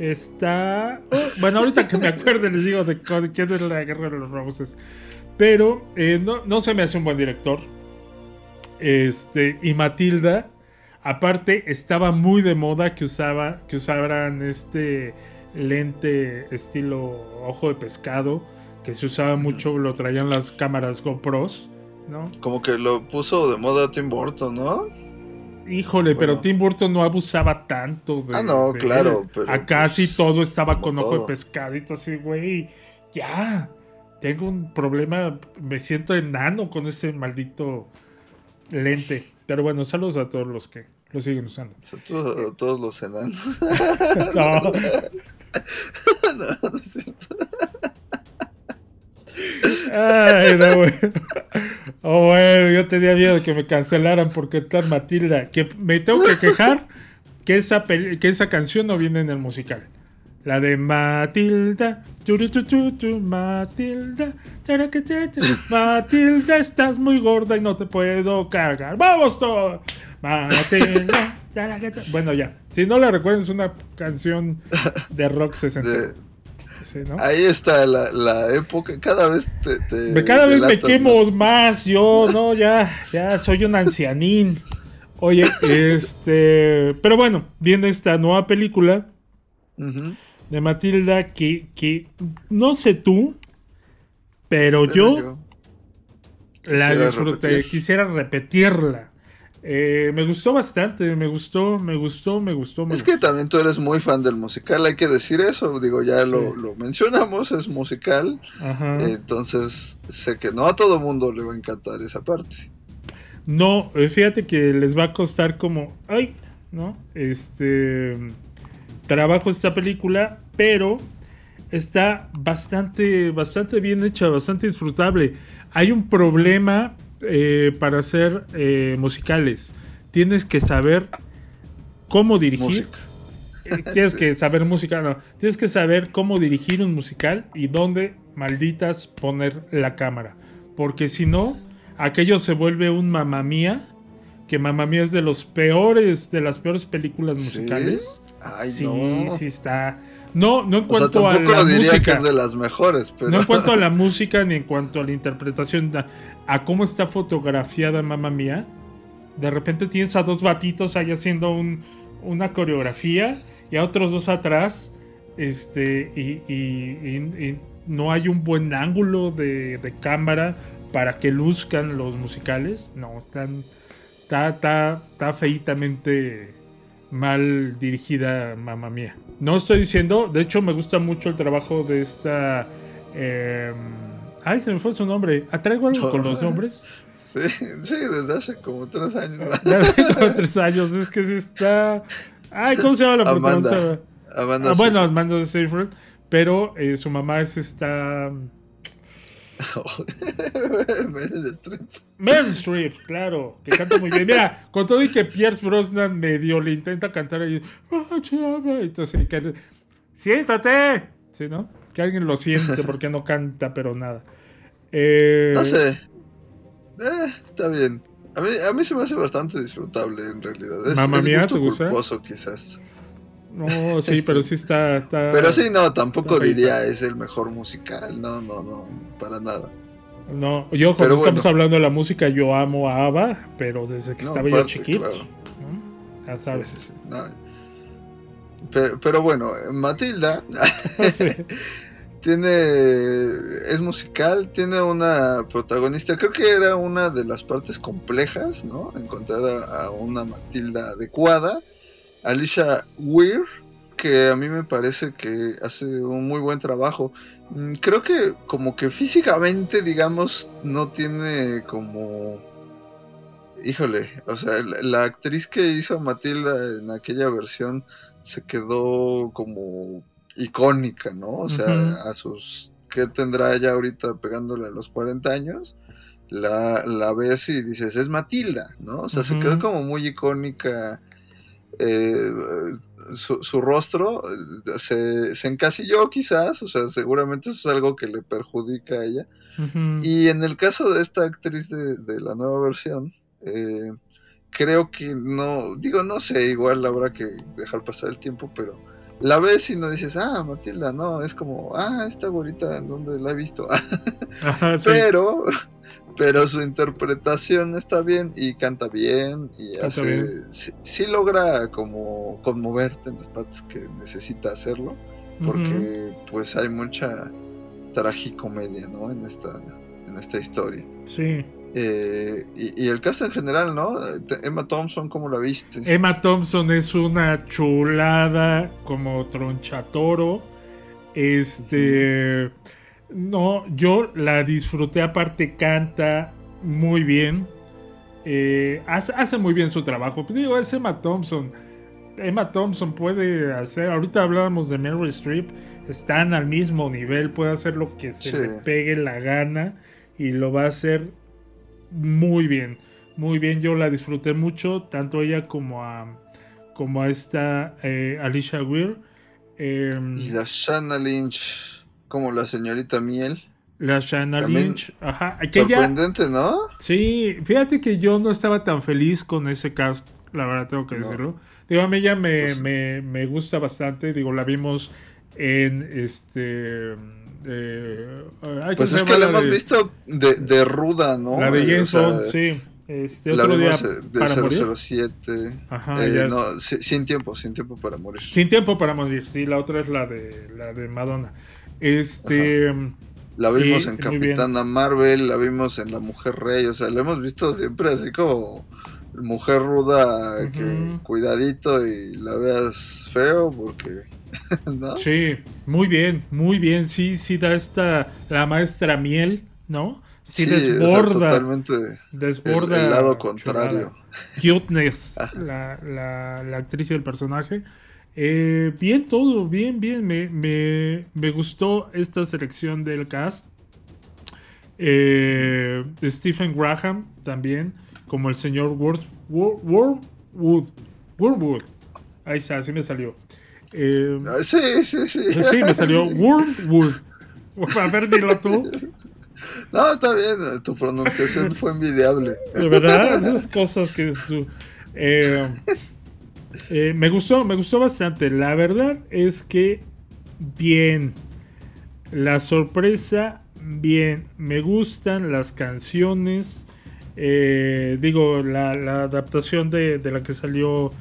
Está. oh, bueno, ahorita que me acuerde les digo de quién es la Guerra de los Roses. Pero eh, no, no se me hace un buen director. Este. Y Matilda. Aparte, estaba muy de moda que usaba. Que usaran este lente estilo ojo de pescado. Que se usaba mucho, lo traían las cámaras GoPros. ¿No? Como que lo puso de moda Tim Burton, ¿no? Híjole, pero Bueno. Tim Burton no abusaba tanto de. Ah, no, de claro, él. pero, Acá pues, sí todo estaba con ojo de pescadito, así, güey. Ya. Tengo un problema. Me siento enano con ese maldito lente. Pero bueno, saludos a todos los que lo siguen usando. Todos, todos los enanos. No. no, no es cierto. Ay, no, güey. Oh, bueno, yo tenía miedo de que me cancelaran por tal Matilda. Que me tengo que quejar que esa, que esa canción no viene en el musical. La de Matilda, tu, Matilda, Matilda, estás muy gorda y no te puedo cargar. ¡Vamos todos! Matilda. Bueno, ya. Si no la recuerdan, es una canción de rock 60. Sí, ¿no? Ahí está la, la época. Cada vez te. te Cada vez me quemo más. más. Yo, no, ya, ya soy un ancianín. Oye, este. Pero bueno, viene esta nueva película de Matilda que, que no sé tú, pero, Pero yo, yo la quisiera disfruté. repetir. Quisiera repetirla. Eh, me gustó bastante, me gustó, me gustó, me gustó. es que también tú eres muy fan del musical, hay que decir eso. Digo, ya lo, mencionamos, es musical. entonces, sé que no a todo mundo le va a encantar esa parte. No, eh, fíjate que les va a costar como. ¡Ay! ¿No? Este. Trabajo esta película, pero está bastante, bastante bien hecha, bastante disfrutable. Hay un problema eh, para hacer eh, musicales. Tienes que saber cómo dirigir. Eh, tienes que saber música, no. Tienes que saber cómo dirigir un musical y dónde malditas poner la cámara. Porque si no, aquello se vuelve un mamá mía. Que mamá mía es de los peores, de las peores películas musicales. ¿Sí? sí, está. No, no en cuanto a la música. de las mejores, No en cuanto a la música ni en cuanto a la interpretación a cómo está fotografiada Mamma Mía. De repente tienes a dos batitos ahí haciendo una coreografía y a otros dos atrás. Este, y, no hay un buen ángulo de, cámara para que luzcan los musicales. No, están. Está, está, está feitamente mal dirigida, mamá mía. No estoy diciendo, de hecho me gusta mucho el trabajo de esta... Eh, Ay, se me fue su nombre. ¿Atraigo algo con los nombres? Sí, sí, desde hace como tres años. Desde como tres años. Es que sí está. Ay, ¿cómo se llama la Amanda. Amanda ah, bueno, Amanda Seyfried. Pero eh, su mamá es esta. Meryl Streep. Meryl Streep, claro, que canta muy bien. Mira, con todo y que Pierce Brosnan medio le intenta cantar ahí. Entonces, siéntate. ¿Sí, no? Que alguien lo siente porque no canta, pero nada. Eh, no sé. Eh, está bien. A mí, a mí se me hace bastante disfrutable en realidad. Es, Mamma mía, ¿te gusta? quizás. No, sí, pero sí está, Pero sí, no, tampoco diría es el mejor musical. No, no, no, para nada. No, yo cuando estamos hablando de la música, yo amo a ABBA, pero desde que estaba yo chiquito. Ya sabes. Pero, bueno, Matilda tiene es musical, tiene una protagonista, creo que era una de las partes complejas, ¿no? Encontrar a, una Matilda adecuada. Alicia Weir, que a mí me parece que hace un muy buen trabajo. Mm, creo que como que físicamente, digamos, no tiene como... Híjole, o sea, la actriz que hizo Matilda en aquella versión se quedó como icónica, ¿no? O sea, a sus... ¿Qué tendrá ella ahorita pegándole a los 40 años? La, la ves y dices, es Matilda, ¿no? O sea, se quedó como muy icónica. Eh, su, rostro eh, se, se, encasilló quizás, o sea, seguramente eso es algo que le perjudica a ella. Y en el caso de esta actriz de, de la nueva versión, eh, creo que no, digo, no sé, igual habrá que dejar pasar el tiempo, pero la ves y no dices, ah, Matilda, no, es como, ah, esta bonita, ¿en dónde la he visto? Pero, pero su interpretación está bien y canta bien y hace, sí, logra como conmoverte en las partes que necesita hacerlo, porque pues hay mucha tragicomedia, ¿no? En esta, en esta historia. Sí. Eh, y, el cast en general, ¿no? Emma Thompson, ¿cómo la viste? Emma Thompson es una chulada como tronchatoro. Este. No, yo la disfruté, aparte canta muy bien. Eh, hace, muy bien su trabajo. Pues digo, es Emma Thompson. Emma Thompson puede hacer. Ahorita hablábamos de Meryl Streep. Están al mismo nivel. Puede hacer lo que se le pegue la gana. Y lo va a hacer muy bien, muy bien. Yo la disfruté mucho, tanto ella como a, como a esta eh, Alicia Weir. Em, y la Shanna Lynch, como la señorita Miel. La Shanna Lynch, ajá. sorprendente, ¿no? Sí, fíjate que yo no estaba tan feliz con ese cast, la verdad tengo que decirlo. Digo, a mí ella me, pues me, me gusta bastante, digo, la vimos en este eh, pues es que la hemos visto de, de, ruda, ¿no? La de James Bond, sí. Este, la vimos de 007. Ajá, eh, no, sin tiempo, sin tiempo para morir. Sin tiempo para morir, sí, la otra es la de la de Madonna. Este la vimos en Capitana Marvel, la vimos en La Mujer Rey, o sea, la hemos visto siempre así como mujer ruda, que cuidadito y la veas feo, porque. ¿no? Sí, muy bien, muy bien. Sí, sí, da esta. La maestra miel, ¿no? Sí, desborda. totalmente desborda. El, lado contrario. Cuteness, la, la, la, actriz y el personaje. Eh, bien todo, bien, bien. Me, me, me, gustó esta selección del cast. Eh, Stephen Graham también, como el señor Wormwood. Wormwood. Ahí está, así me salió. Eh, sí, sí, sí. Sí, me salió Wormwood. A ver, dilo tú. No, está bien, tu pronunciación fue envidiable. De verdad, esas cosas que su, eh, eh, me gustó, me gustó bastante. La verdad es que bien. La sorpresa, bien. Me gustan las canciones. Eh, digo, la, adaptación de, la que salió.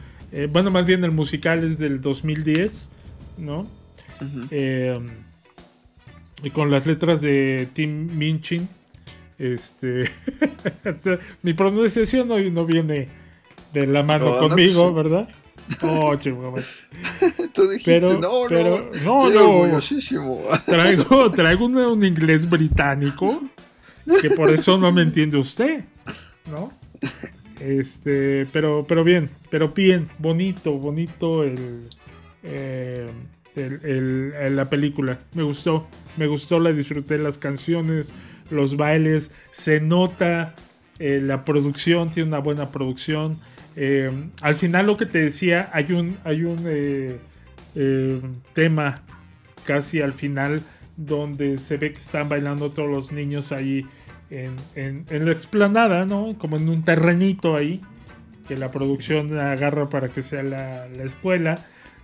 bueno, más bien el musical es del 2010, ¿no? y con las letras de Tim Minchin. Este. mi pronunciación no, no viene de la mano conmigo, pues ¿verdad? Oh, Tú dijiste, pero, no, pero, no, no, Traigo, traigo un, inglés británico que por eso no me entiende usted, ¿no? Este, pero, pero bien, pero bien, bonito, bonito el, eh, el, la película. Me gustó, me gustó, la disfruté, las canciones, los bailes, se nota eh, la producción, tiene una buena producción. Eh, al final lo que te decía, hay un, hay un eh, tema casi al final donde se ve que están bailando todos los niños ahí en, en, la explanada, ¿no? Como en un terrenito ahí, que la producción agarra para que sea la, la escuela.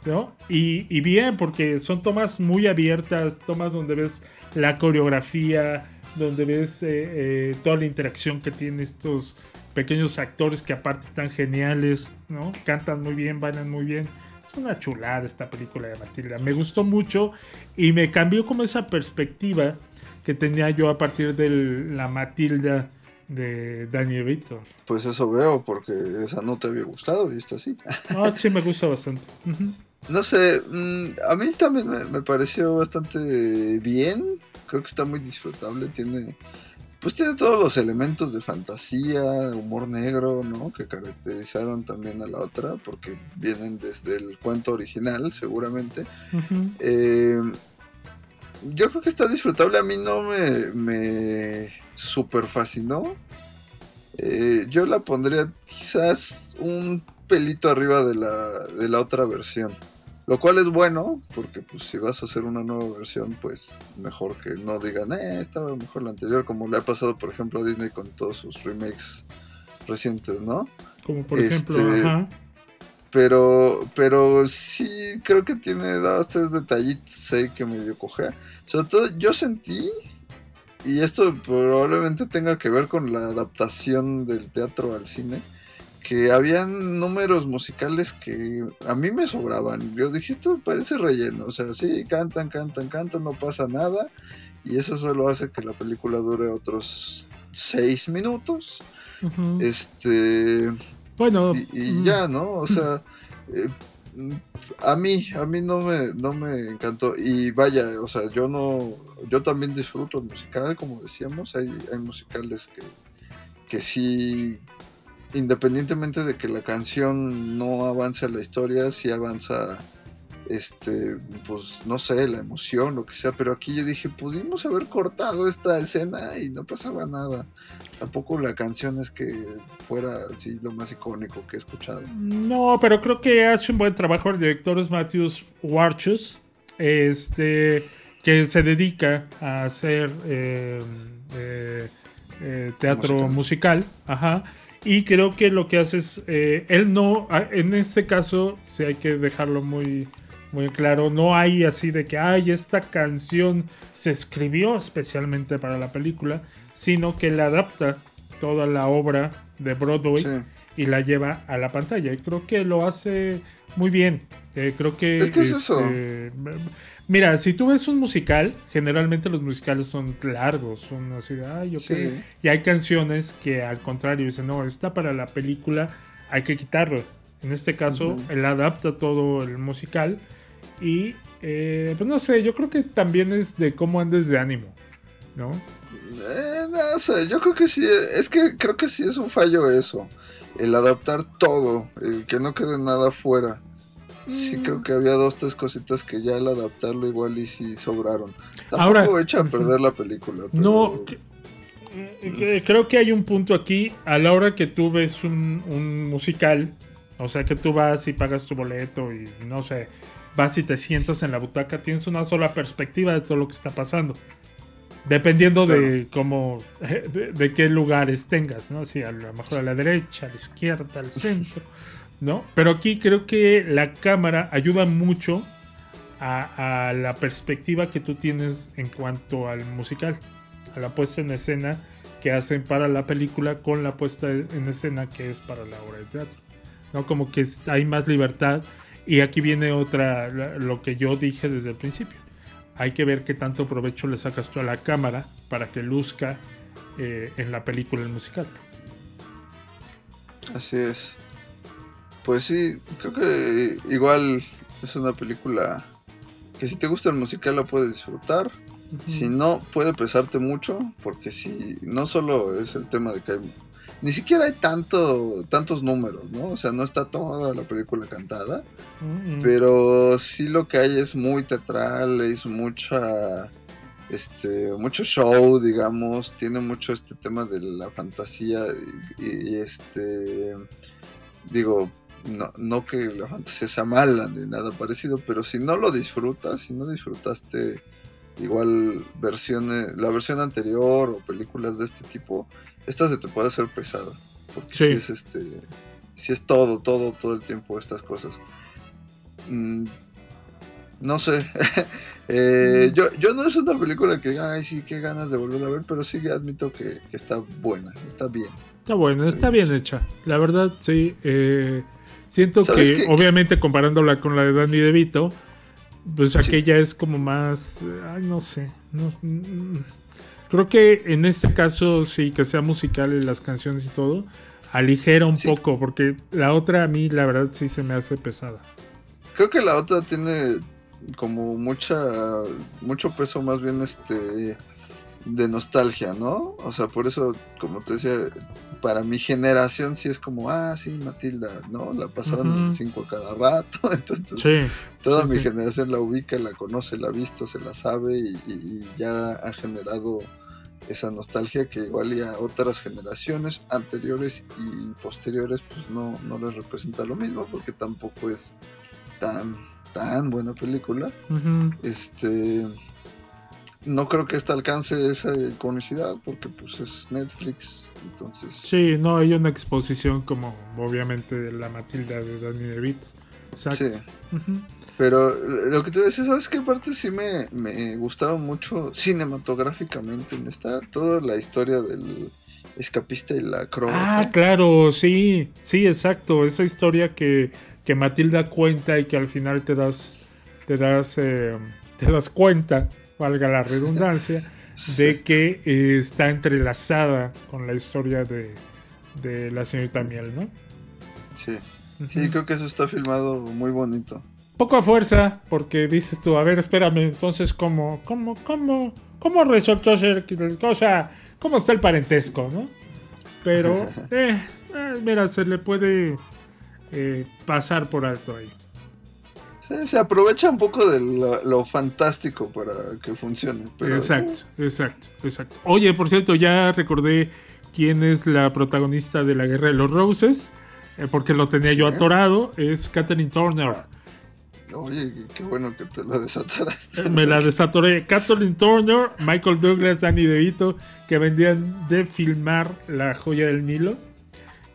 ¿no? Y, bien, porque son tomas muy abiertas, tomas donde ves la coreografía, donde ves eh, eh, toda la interacción que tienen estos pequeños actores que aparte están geniales, ¿no? Cantan muy bien, bailan muy bien. Es una chulada esta película de Matilda. Me gustó mucho y me cambió como esa perspectiva que tenía yo a partir de la Matilda de Danny Vito. Pues eso veo, porque esa no te había gustado y está así. Ah, sí, me gusta bastante. No sé, mm, a mí también me, pareció bastante bien. Creo que está muy disfrutable. Tiene, pues tiene todos los elementos de fantasía, humor negro, ¿no? Que caracterizaron también a la otra, porque vienen desde el cuento original, seguramente. Eh, yo creo que está disfrutable. A mí no me, me super fascinó. Eh, yo la pondría quizás un pelito arriba de la, de la otra versión. Lo cual es bueno, porque pues si vas a hacer una nueva versión, pues mejor que no digan, eh, estaba mejor la anterior, como le ha pasado, por ejemplo, a Disney con todos sus remakes recientes, ¿no? Como por ejemplo, este, ajá. Pero, pero sí creo que tiene dos, tres detallitos ahí que medio cojea. Sobre todo, yo sentí, y esto probablemente tenga que ver con la adaptación del teatro al cine, que habían números musicales que a mí me sobraban. Yo dije, esto parece relleno. O sea, sí, cantan, cantan, cantan, no pasa nada. Y eso solo hace que la película dure otros seis minutos. Este. Bueno. Y, mm. ya, ¿no? O sea. Eh, a mí, a mí no me, no me encantó. Y vaya, o sea, yo no. Yo también disfruto el musical, como decíamos. Hay, hay musicales que, que sí independientemente de que la canción no avance la historia, sí avanza, este, pues no sé, la emoción, lo que sea, pero aquí yo dije, pudimos haber cortado esta escena y no pasaba nada. Tampoco la canción es que fuera así lo más icónico que he escuchado. No, pero creo que hace un buen trabajo el director es Matthews Warchus, este, que se dedica a hacer eh, eh, eh, teatro musical, ajá y creo que lo que hace es, eh, él no, en este caso, si hay que dejarlo muy, muy claro, no hay así de que, ay, esta canción se escribió especialmente para la película, sino que le adapta toda la obra de Broadway y la lleva a la pantalla. Y creo que lo hace muy bien. Eh, creo que... Es que es eso. Mira, si tú ves un musical, generalmente los musicales son largos, son así, ay, ok. Y hay canciones que al contrario dicen, no, está para la película, hay que quitarlo. En este caso, él adapta todo el musical y, eh, pues no sé, yo creo que también es de cómo andes de ánimo, ¿no? Eh, no sé, yo creo que sí, es que creo que sí es un fallo eso, el adaptar todo, el que no quede nada fuera. Sí, mm. creo que había dos, tres cositas que ya al adaptarlo igual y sí sobraron. Tampoco Ahora, echa a perder la película. No, creo que hay un punto aquí, a la hora que tú ves un musical, o sea que tú vas y pagas tu boleto y no sé, vas y te sientas en la butaca, tienes una sola perspectiva de todo lo que está pasando. Dependiendo de cómo, de, qué lugares tengas, ¿no? Si a lo mejor a la derecha, a la izquierda, al centro, ¿no? Pero aquí creo que la cámara ayuda mucho a, la perspectiva que tú tienes en cuanto al musical, a la puesta en escena que hacen para la película con la puesta en escena que es para la obra de teatro. ¿no? Como que hay más libertad. Y aquí viene otra, lo que yo dije desde el principio. Hay que ver qué tanto provecho le sacas tú a la cámara para que luzca eh, en la película el musical. Así es. Pues sí, creo que igual es una película que si te gusta el musical la puedes disfrutar. Si no, puede pesarte mucho, porque si no solo es el tema de que hay ni siquiera hay tanto, tantos números, ¿no? O sea, no está toda la película cantada, pero sí lo que hay es muy teatral, es mucha, este, mucho show, digamos, tiene mucho este tema de la fantasía y, este, digo, no, no, que la fantasía sea mala ni nada parecido, pero si no lo disfrutas, si no disfrutaste igual versiones, la versión anterior o películas de este tipo, esta se te puede hacer pesada. Porque si es este. Si es todo, todo, todo el tiempo estas cosas. Mm, no sé. Eh, mm. yo, yo no es una película que ay sí, qué ganas de volver a ver, pero sí admito que, está buena, está bien. Está buena, está bien hecha. La verdad, sí. Eh, siento que, obviamente, comparándola con la de Danny DeVito, pues aquella es como más. Ay, no sé. No, mm, Creo que en este caso, sí, que sea musical y las canciones y todo, aligera un poco, porque la otra a mí, la verdad, sí se me hace pesada. Creo que la otra tiene como mucha, mucho peso más bien este de nostalgia, ¿no? O sea, por eso, como te decía, para mi generación sí es como, ah, sí, Matilda, ¿no? La pasaron cinco a cada rato, entonces toda mi generación la ubica, la conoce, la ha visto, se la sabe y, ya ha generado esa nostalgia que igual y a otras generaciones anteriores y posteriores pues no, no les representa lo mismo porque tampoco es tan tan buena película. Este no creo que esta alcance esa iconicidad porque pues es Netflix, entonces... Sí, no hay una exposición como obviamente la Matilda de Danny DeVito. Sí. Pero lo que te decía, ¿sabes qué parte sí me, me gustaron mucho cinematográficamente en esta? Toda la historia del escapista y la croa. Ah, claro, sí, sí, exacto. Esa historia que, que Matilda cuenta y que al final te das, te das, eh, te das cuenta valga la redundancia, de que eh, está entrelazada con la historia de, la señorita Miel, ¿no? Sí. Sí, creo que eso está filmado muy bonito. Poco a fuerza, porque dices tú, a ver, espérame, entonces, ¿cómo, cómo, cómo, cómo resultó ser cosa? ¿Cómo está el parentesco, no? Pero, eh, eh, mira, se le puede pasar por alto ahí se aprovecha un poco de lo, fantástico para que funcione. exacto, exacto, exacto. Oye, por cierto, ya recordé quién es la protagonista de la Guerra de los Roses, eh, porque lo tenía yo atorado, es Catherine Turner. Ah, oye, qué bueno que te la desatoraste. Eh, me la desatoré. Catherine Turner, Michael Douglas, Danny DeVito, que vendían de filmar La Joya del Nilo.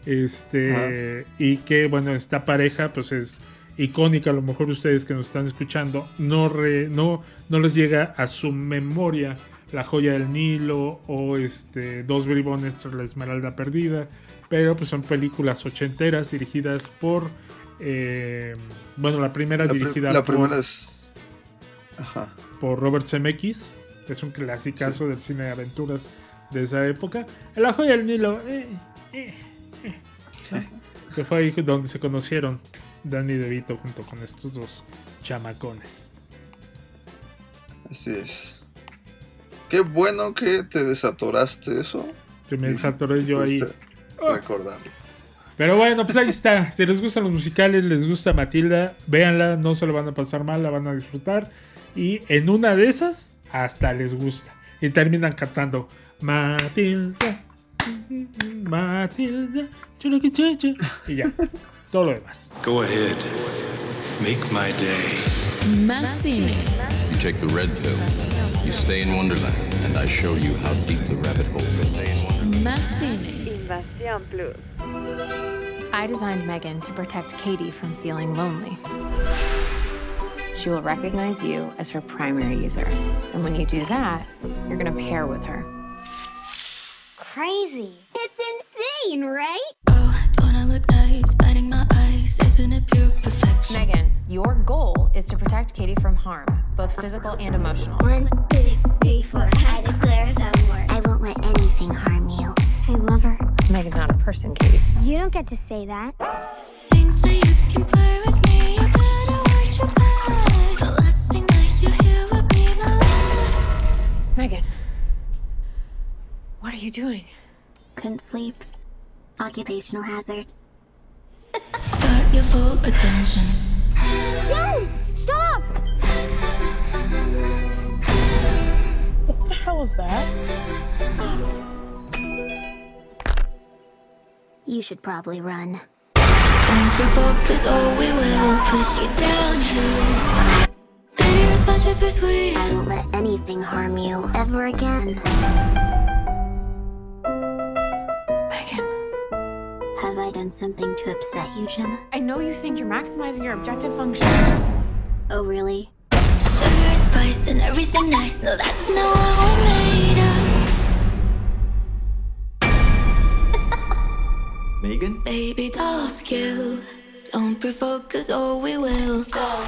Este, y que, bueno, esta pareja, pues es icónica, a lo mejor ustedes que nos están escuchando, no, no, no les llega a su memoria la joya del Nilo o este, dos bribones tras la esmeralda perdida, pero pues son películas ochenteras dirigidas por eh, bueno la primera dirigida la primera es por Robert Zemeckis es un clasicazo del cine de aventuras de esa época. El ajo y el Nilo eh, eh, que fue ahí donde se conocieron Danny DeVito junto con estos dos chamacones así es qué bueno que te desatoraste eso que me desatoré yo ahí recordarlo pero bueno, pues ahí está. Si les gustan los musicales, les gusta Matilda, véanla, no se lo van a pasar mal, la van a disfrutar. Y en una de esas, hasta les gusta. Y terminan cantando Matilda, Matilda, y ya. Todo lo demás. Go ahead. Make my day. Más cine. You take the red pill. You stay in Wonderland. And I show you how deep the rabbit hole goes. Más cine. Invasión Plus. I designed Megan to protect Katie from feeling lonely. She will recognize you as her primary user. And when you do that, you're gonna pair with her. Crazy. It's insane, right? Oh, my eyes. Isn't it pure perfection? Megan, your goal is to protect Katie from harm, both physical and emotional. One, two, three, four. I declare some more. I won't let anything harm you. I love her. Megan's not a person, Katie. You don't get to say that. Things that you can play with me. You better watch your back. The last thing that you hear will be my laugh. Megan. What are you doing? Couldn't sleep. Occupational hazard. Got your full attention. Don't! Stop! What the hell is that? You should probably run. Don't provoke, cause oh, we will push you downhill. Bitter as much as we're sweet. I won't let anything harm you ever again. Megan. Have I done something to upset you, Gemma? I know you think you're maximizing your objective function. Oh, really? Sugar and spice and everything nice. No, that's not what we're made of. Megan? Baby doll skill. Don't provoke, cause oh, we will go.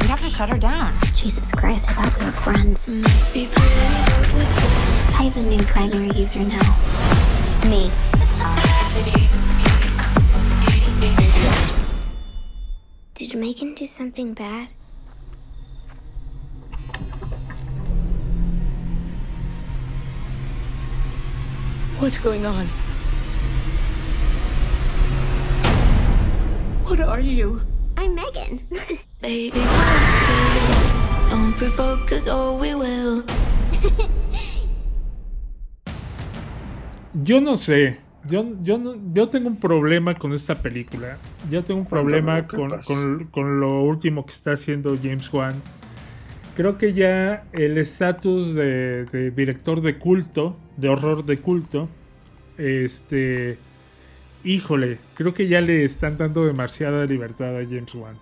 You'd have to shut her down. Jesus Christ, I thought we were friends. Be pretty, I have a new primary user now. Me. Did Megan do something bad? What's going on? What are you? I'm Megan. Baby. Don't provoke, cause oh, we will. Yo no sé. Yo, yo, no- yo tengo un problema con esta película. Yo tengo un problema Cuéntame, ¿qué con, con- con lo último que está haciendo James Wan. Creo que ya el estatus de, de director de culto, de horror de culto, este, híjole, creo que ya le están dando demasiada libertad a James Wan.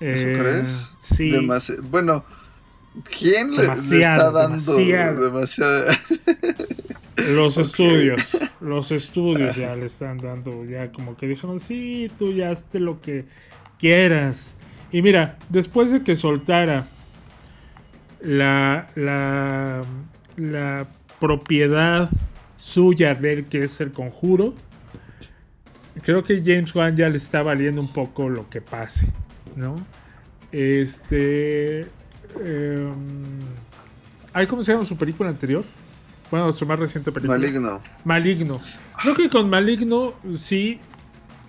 ¿Eso Eh, crees? Sí. Demasi- bueno, ¿quién le, le está Demasiado, dando demasiado. demasiada? Los estudios, los estudios ya le están dando, ya como que dijeron, sí, tú ya hazte lo que quieras. Y mira, después de que soltara la, la, la propiedad suya del que es el conjuro, creo que James Wan ya le está valiendo un poco lo que pase, ¿no? Este... ¿Ay, cómo se llama su película anterior? Bueno, su más reciente película. Maligno. Maligno. Creo que con Maligno, sí.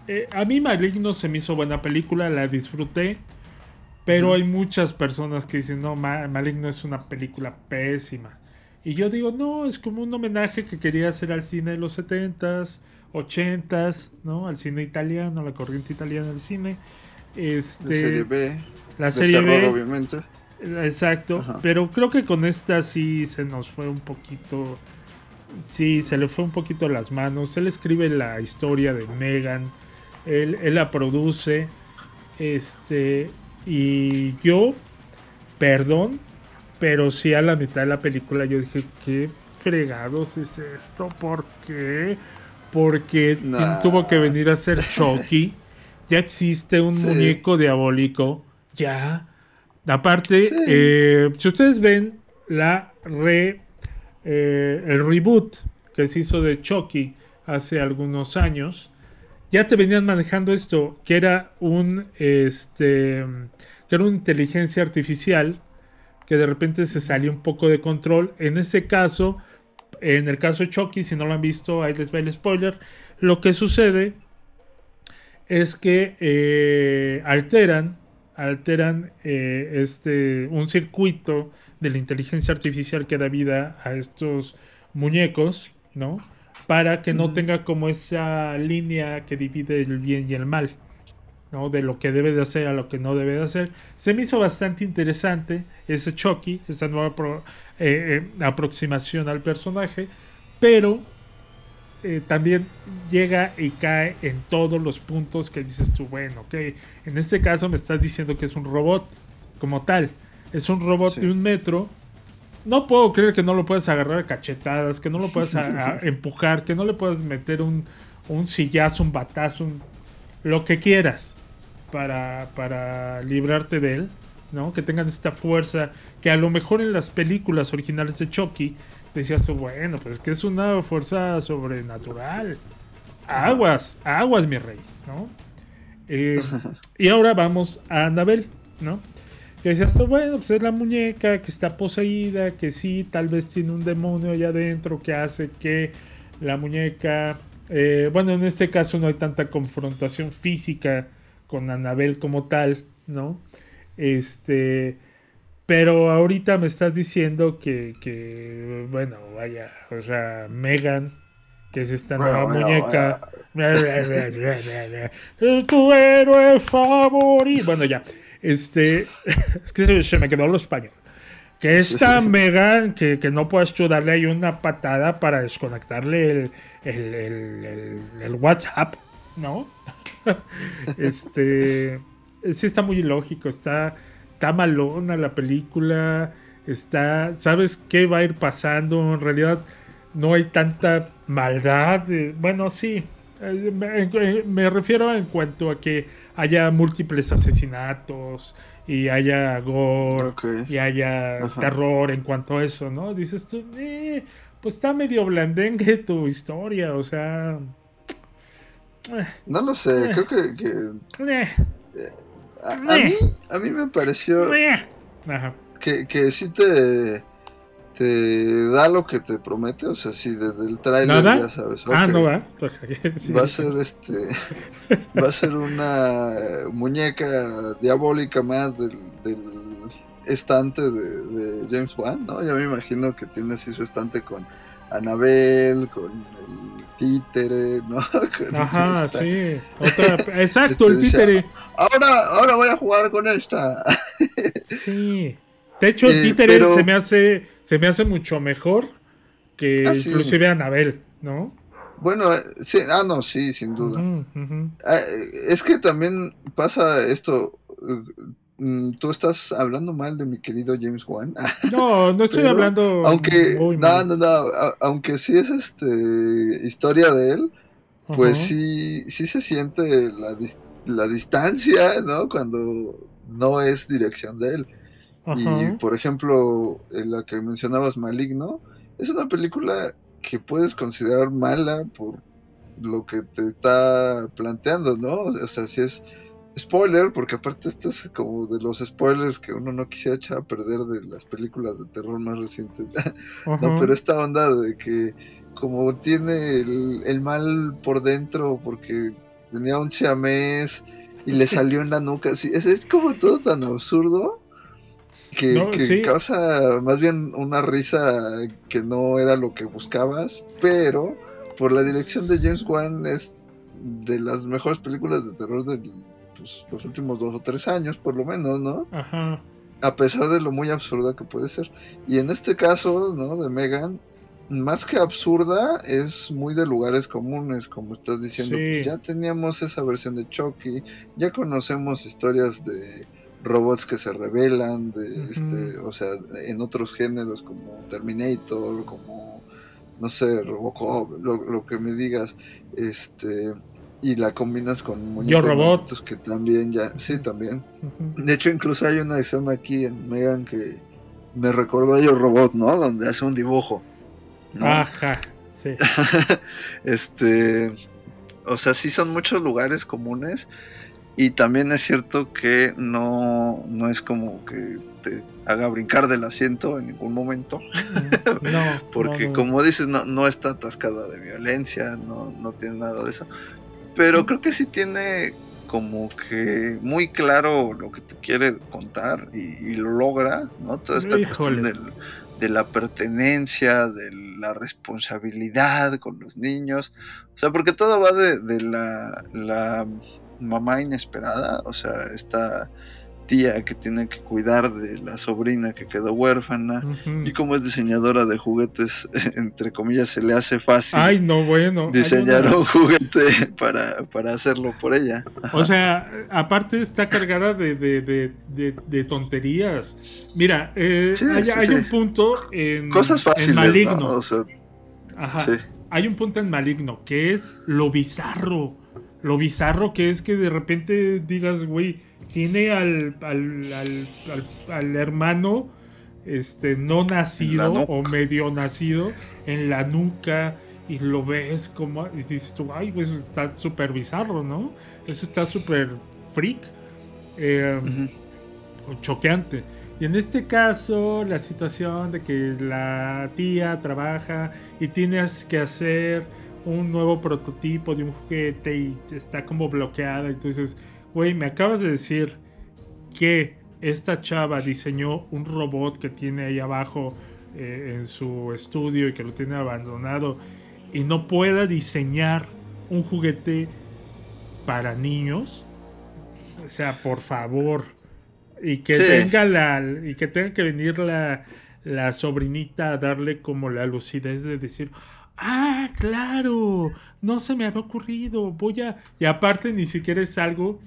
eh, a mí Maligno se me hizo buena película, la disfruté. Pero hay muchas personas que dicen, no, Ma- Maligno es una película pésima. Y yo digo, no, es como un homenaje que quería hacer al cine de los 70s, 80s, ¿no? Al cine italiano, la corriente italiana del cine. Este, De serie B. La de serie terror, B. obviamente. Exacto, Ajá. pero creo que con esta sí se nos fue un poquito. Sí, se le fue un poquito las manos. Él escribe la historia de Megan, él, él la produce. Este, y yo, perdón, Pero sí a la mitad de la película yo dije, ¿qué fregados es esto? ¿Por qué? Porque tuvo que venir a ser Chucky. ya existe un muñeco diabólico. Ya. Aparte, eh, si ustedes ven la re, eh, el reboot que se hizo de Chucky hace algunos años, ya te venían manejando esto, que era un este que era una inteligencia artificial que de repente se salió un poco de control. En ese caso, en el caso de Chucky, si no lo han visto, ahí les va el spoiler. Lo que sucede es que eh, alteran, alteran eh, este, un circuito de la inteligencia artificial que da vida a estos muñecos, ¿no? Para que no tenga como esa línea que divide el bien y el mal. ¿no? de lo que debe de hacer a lo que no debe de hacer. Se me hizo bastante interesante ese Chucky, esa nueva eh, eh, aproximación al personaje, pero eh, también llega y cae en todos los puntos que dices tú, bueno, ok, en este caso me estás diciendo que es un robot como tal, es un robot de un metro. No puedo creer que no lo puedas agarrar a cachetadas, que no lo puedas empujar, que no le puedas meter un, un sillazo, un batazo, un, lo que quieras para, para librarte de él, ¿no? Que tengan esta fuerza que a lo mejor en las películas originales de Chucky decías, bueno, pues que es una fuerza sobrenatural. Aguas, aguas, mi rey, ¿no? Eh, y ahora vamos a Annabelle, ¿no? Que decías, bueno, pues es la muñeca que está poseída, que sí, tal vez tiene un demonio allá adentro que hace que la muñeca eh, bueno, en este caso no hay tanta confrontación física con Anabel como tal, ¿no? Este, pero ahorita me estás diciendo que, que bueno, vaya, o sea, Megan, que es esta nueva muñeca, es tu héroe favorito. Bueno, ya, este, es que se me quedó lo español. Que esta Megan, que, que no puedes tú darle ahí una patada para desconectarle el, el, WhatsApp, ¿no? este. Sí, está muy ilógico, está, está malona la película, está. ¿Sabes qué va a ir pasando? En realidad, no hay tanta maldad. bueno, sí. Eh, me, refiero en cuanto a que haya múltiples asesinatos y haya gore y haya terror en cuanto a eso, ¿no? Dices tú, eh, pues está medio blandengue tu historia, o sea... Eh, no lo sé, eh. creo que... que eh, a, mí, a mí me pareció que, que sí te, te da lo que te promete, o sea, si desde el trailer ya sabes. ah, no va. Va a ser este. va a ser una muñeca diabólica más del, del estante de, James Wan, ¿no? Ya me imagino que tiene así su estante con Anabel, con el títere, ¿no? Ajá, sí. exacto, el este, títere. Ahora, ahora voy a jugar con esta. sí. De hecho, el eh, títere se me hace, se me hace mucho mejor que ah, inclusive Anabel, ¿no? Bueno, eh, sí, ah, no, sí, sin duda. Ah, es que también pasa esto Mm, tú estás hablando mal de mi querido James Wan. No, no estoy hablando. Aunque, no, no, no, aunque sí es este historia de él, pues sí, sí se siente la, la distancia, ¿no? Cuando no es dirección de él. Y por ejemplo, la que mencionabas, Maligno, es una película que puedes considerar mala por lo que te está planteando, ¿no? O sea, si es spoiler, porque aparte este es como de los spoilers que uno no quisiera echar a perder de las películas de terror más recientes. no, pero esta onda de que como tiene el, mal por dentro porque tenía un siamés y le salió en la nuca, es, es como todo tan absurdo que, causa más bien una risa que no era lo que buscabas, pero por la dirección de James Wan es de las mejores películas de terror del los últimos dos o tres años, por lo menos, ¿no? Ajá. A pesar de lo muy absurda que puede ser. Y en este caso, ¿no? De Megan, más que absurda, es muy de lugares comunes, como estás diciendo. Pues ya teníamos esa versión de Chucky, ya conocemos historias de robots que se revelan, de, este, o sea, en otros géneros como Terminator, como, no sé, Robocop, lo, que me digas, este, y la combinas con muñecos que también ya, sí, también. De hecho, incluso hay una escena aquí en Megan que me recordó a Yo Robot, ¿no? Donde hace un dibujo. Ajá, sí. este, o sea, sí son muchos lugares comunes y también es cierto que no, no es como que te haga brincar del asiento en ningún momento. No, Porque como dices, no, no está atascada de violencia, no, no tiene nada de eso. Pero creo que sí tiene como que muy claro lo que te quiere contar y, lo logra, ¿no? Toda esta cuestión de la pertenencia, de la responsabilidad con los niños. O sea, porque todo va de, de la, la mamá inesperada, o sea, esta tía que tiene que cuidar de la sobrina que quedó huérfana y como es diseñadora de juguetes, entre comillas, se le hace fácil. Ay, no, bueno. Diseñar un juguete para, para, hacerlo por ella. O sea, aparte está cargada de, de, de, tonterías. Mira, eh, hay, un punto en, Cosas fáciles, maligno. Ajá. Hay un punto en maligno que es lo bizarro lo bizarro que es que de repente digas, güey, tiene al, al, hermano este, no nacido o medio nacido en la nuca y lo ves como, y dices tú, ay, pues está súper bizarro, ¿no? Eso está súper freak, eh, choqueante. Y en este caso, la situación de que la tía trabaja y tienes que hacer un nuevo prototipo de un juguete y está como bloqueada. Entonces, güey, me acabas de decir que esta chava diseñó un robot que tiene ahí abajo eh, en su estudio y que lo tiene abandonado y no pueda diseñar un juguete para niños. O sea, por favor. Y que venga la. Y que tenga que venir la, la sobrinita a darle como la lucidez de decir ah, claro, no se me había ocurrido, voy a... Y aparte ni siquiera es algo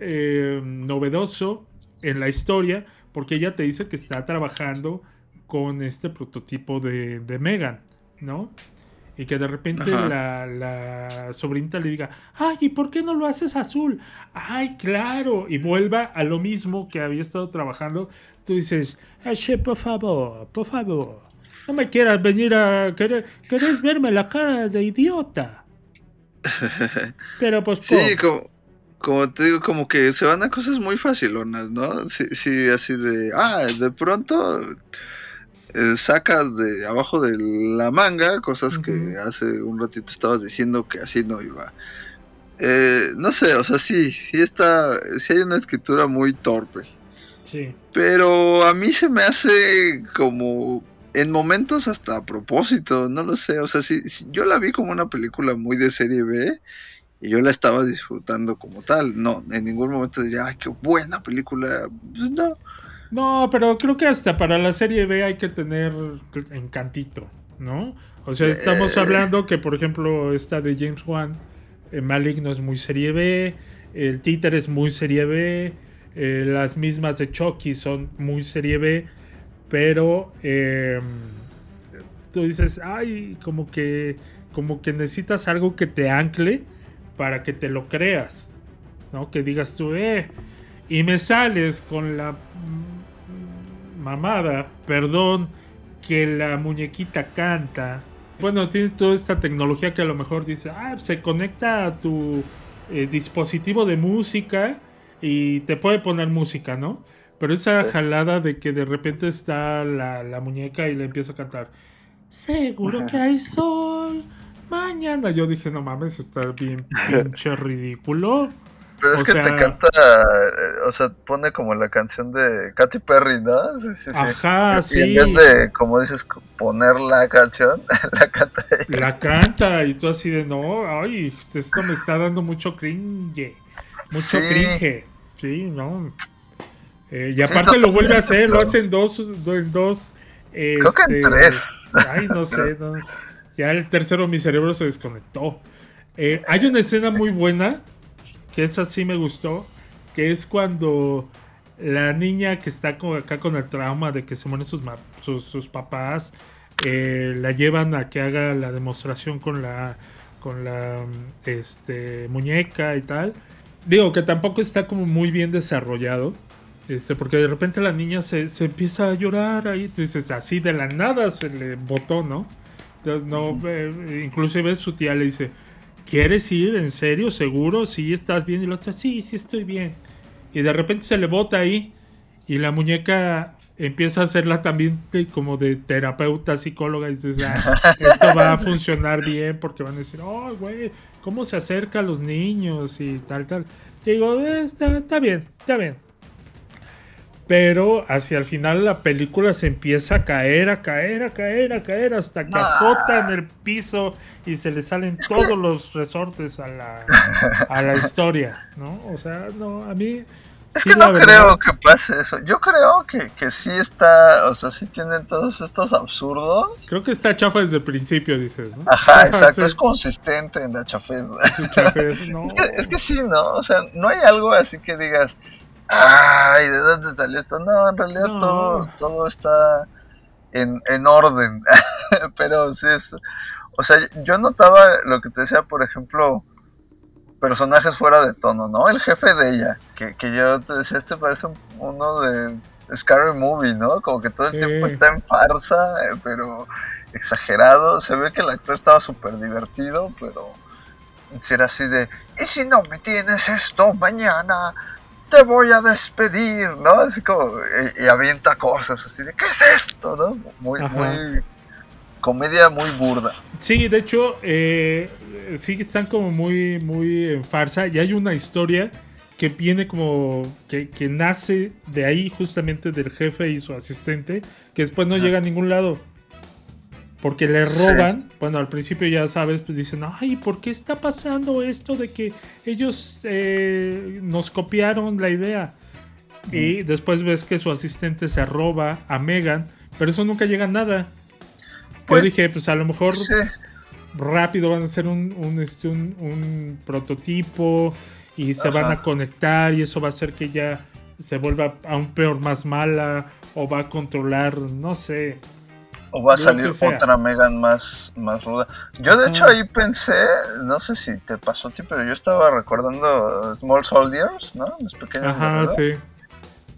eh, novedoso en la historia, porque ella te dice que está trabajando con este prototipo de, de Megan, ¿no? Y que de repente la, la, sobrinita le diga, ay, ¿y por qué no lo haces azul? Ay, claro. Y vuelva a lo mismo que había estado trabajando. Tú dices, por favor, por favor. No me quieras venir a querer, querés verme la cara de idiota. Pero pues Sí, como, te digo, como que se van a cosas muy facilonas, ¿no? Sí, sí así de, ah, de pronto eh, sacas de abajo de la manga cosas que hace un ratito estabas diciendo que así no iba. Eh, no sé, o sea, sí, sí está, sí hay una escritura muy torpe. Sí. Pero a mí se me hace como en momentos hasta a propósito, no lo sé, o sea, si, yo la vi como una película muy de serie B y yo la estaba disfrutando como tal, no, en ningún momento diría, ay, qué buena película, pues no. No, pero creo que hasta para la serie B hay que tener encantito, ¿no? O sea, estamos eh. hablando que, por ejemplo, esta de James Wan, eh, Maligno es muy serie B, el Títer es muy serie B, eh, las mismas de Chucky son muy serie B pero em, tú dices, ay, como que, como que necesitas algo que te ancle para que te lo creas, ¿no? Que digas tú, eh, y me sales con la mamada, perdón, que la muñequita canta. Bueno, tiene toda esta tecnología que a lo mejor dice, ah, se conecta a tu eh, dispositivo de música y te puede poner música, ¿no? Pero esa jalada de que de repente está la, muñeca y le empieza a cantar. Seguro que hay sol. Mañana. Yo dije, no mames, está bien pinche ridículo. Pero es que te canta, eh, o sea, pone como la canción de Katy Perry, ¿no? Sí, sí, sí. Ajá, sí. Y en vez de, como dices, poner la canción, la canta ella. La canta, y tú así de, no, ay, esto me está dando mucho cringe. Mucho cringe. Sí, no. Eh, y aparte lo vuelve a hacer, lo hace en dos. Dos Creo que en este, tres. Ay, no sé. Ya el tercero, mi cerebro se desconectó. Eh, hay una escena muy buena, que esa sí me gustó, que es cuando la niña que está acá con el trauma de que se mueren sus, sus, papás, eh, la llevan a que haga la demostración con la, con la este, muñeca y tal. Digo que tampoco está como muy bien desarrollado. Este, porque de repente la niña se, se empieza a llorar ahí, dices, así de la nada se le botó, ¿no? Entonces, no, eh, inclusive su tía le dice, ¿quieres ir? ¿En serio? ¿Seguro? ¿Sí estás bien? Y la otra, sí, sí estoy bien. Y de repente se le bota ahí y la muñeca empieza a hacerla también como de terapeuta, psicóloga, y dices, ah, esto va a funcionar bien porque van a decir, oh, güey, ¿cómo se acerca a los niños? Y tal, tal. digo, eh, está, está bien, está bien. Pero hacia el final la película se empieza a caer, a caer, a caer, a caer, hasta que azota en el piso y se le salen todos los resortes a la, a la historia, ¿no? O sea, no, a mí... Es que no creo que pase eso. Yo creo que, que sí está, o sea, sí tiene todos estos absurdos. Creo que está chafa desde el principio, dices, ¿no? Ajá, exacto, es consistente en la chafeza. Es, no. es, que, es que sí, ¿no? O sea, no hay algo así que digas, ay, ¿de dónde salió esto? No, en realidad todo, todo está en, en orden. Pero sí es. O sea, yo notaba lo que te decía, por ejemplo, personajes fuera de tono, ¿no? El jefe de ella, que, que yo te decía, este parece uno de Scary Movie, ¿no? Como que todo el tiempo está en farsa, pero exagerado. Se ve que el actor estaba súper divertido, pero si era así de, ¿y si no me tienes esto mañana? Te voy a despedir, ¿no? Así como, y, avienta cosas así de, ¿qué es esto? ¿no? Muy, muy, comedia muy burda. Sí, de hecho, eh, sí están como muy, muy en farsa y hay una historia que viene como, que, que nace de ahí justamente del jefe y su asistente, que después no llega a ningún lado. Porque le roban, bueno, al principio ya sabes, pues dicen, ay, ¿por qué está pasando esto de que ellos eh, nos copiaron la idea? Y después ves que su asistente se roba a Megan, pero eso nunca llega a nada. Yo pues, dije, pues a lo mejor rápido van a hacer un, un, este, un, prototipo y se van a conectar y eso va a hacer que ya se vuelva aún peor, más mala o va a controlar, no sé. O va a salir otra Megan más, más ruda. Yo de hecho ahí pensé, no sé si te pasó a ti, pero yo estaba recordando Small Soldiers, ¿no? Los pequeños. Ajá, sí.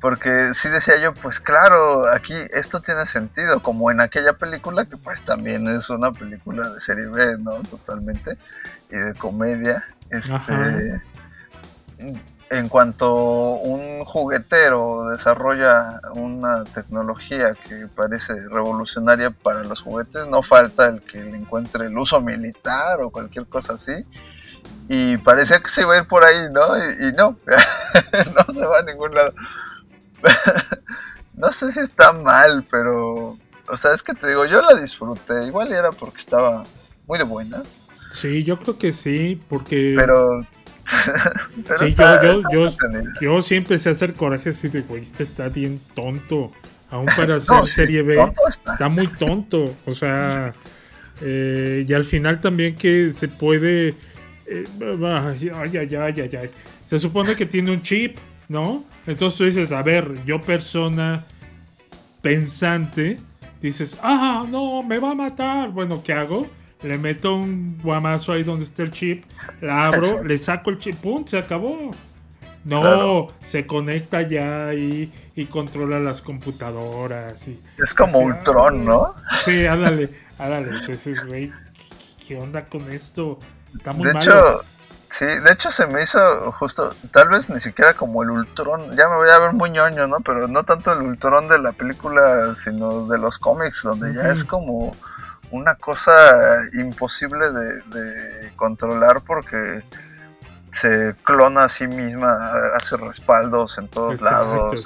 Porque sí decía yo, pues claro, aquí esto tiene sentido, como en aquella película que pues también es una película de serie B, ¿no? Totalmente, y de comedia. Este, en cuanto un juguetero desarrolla una tecnología que parece revolucionaria para los juguetes, no falta el que le encuentre el uso militar o cualquier cosa así. Y parecía que se iba a ir por ahí, ¿no? Y, no, no se va a ningún lado. no sé si está mal, pero, o sea, es que te digo, yo la disfruté. Igual era porque estaba muy de buena. Sí, yo creo que sí, porque... Pero sí, yo, yo, yo, yo, siempre sé hacer coraje así de, güey, este está bien tonto. Aún para hacer serie B, está. muy tonto. O sea, eh, y al final también que se puede... Eh, ay, ay, ay, ay, Se supone que tiene un chip, ¿no? Entonces tú dices, a ver, yo persona pensante, dices, ah, no, me va a matar. Bueno, ¿qué hago? Le meto un guamazo ahí donde está el chip, la abro, le saco el chip, ¡pum! Se acabó. No, se conecta ya y, y controla las computadoras. Y, es como Ultron, ¿no? Sí, ándale, ándale. Entonces, güey, ¿qué onda con esto? Está muy de hecho, sí, de hecho se me hizo justo, tal vez ni siquiera como el Ultron, ya me voy a ver muy ñoño, ¿no? Pero no tanto el Ultron de la película, sino de los cómics, donde ya es como una cosa imposible de, controlar porque se clona a sí misma, hace respaldos en todos lados,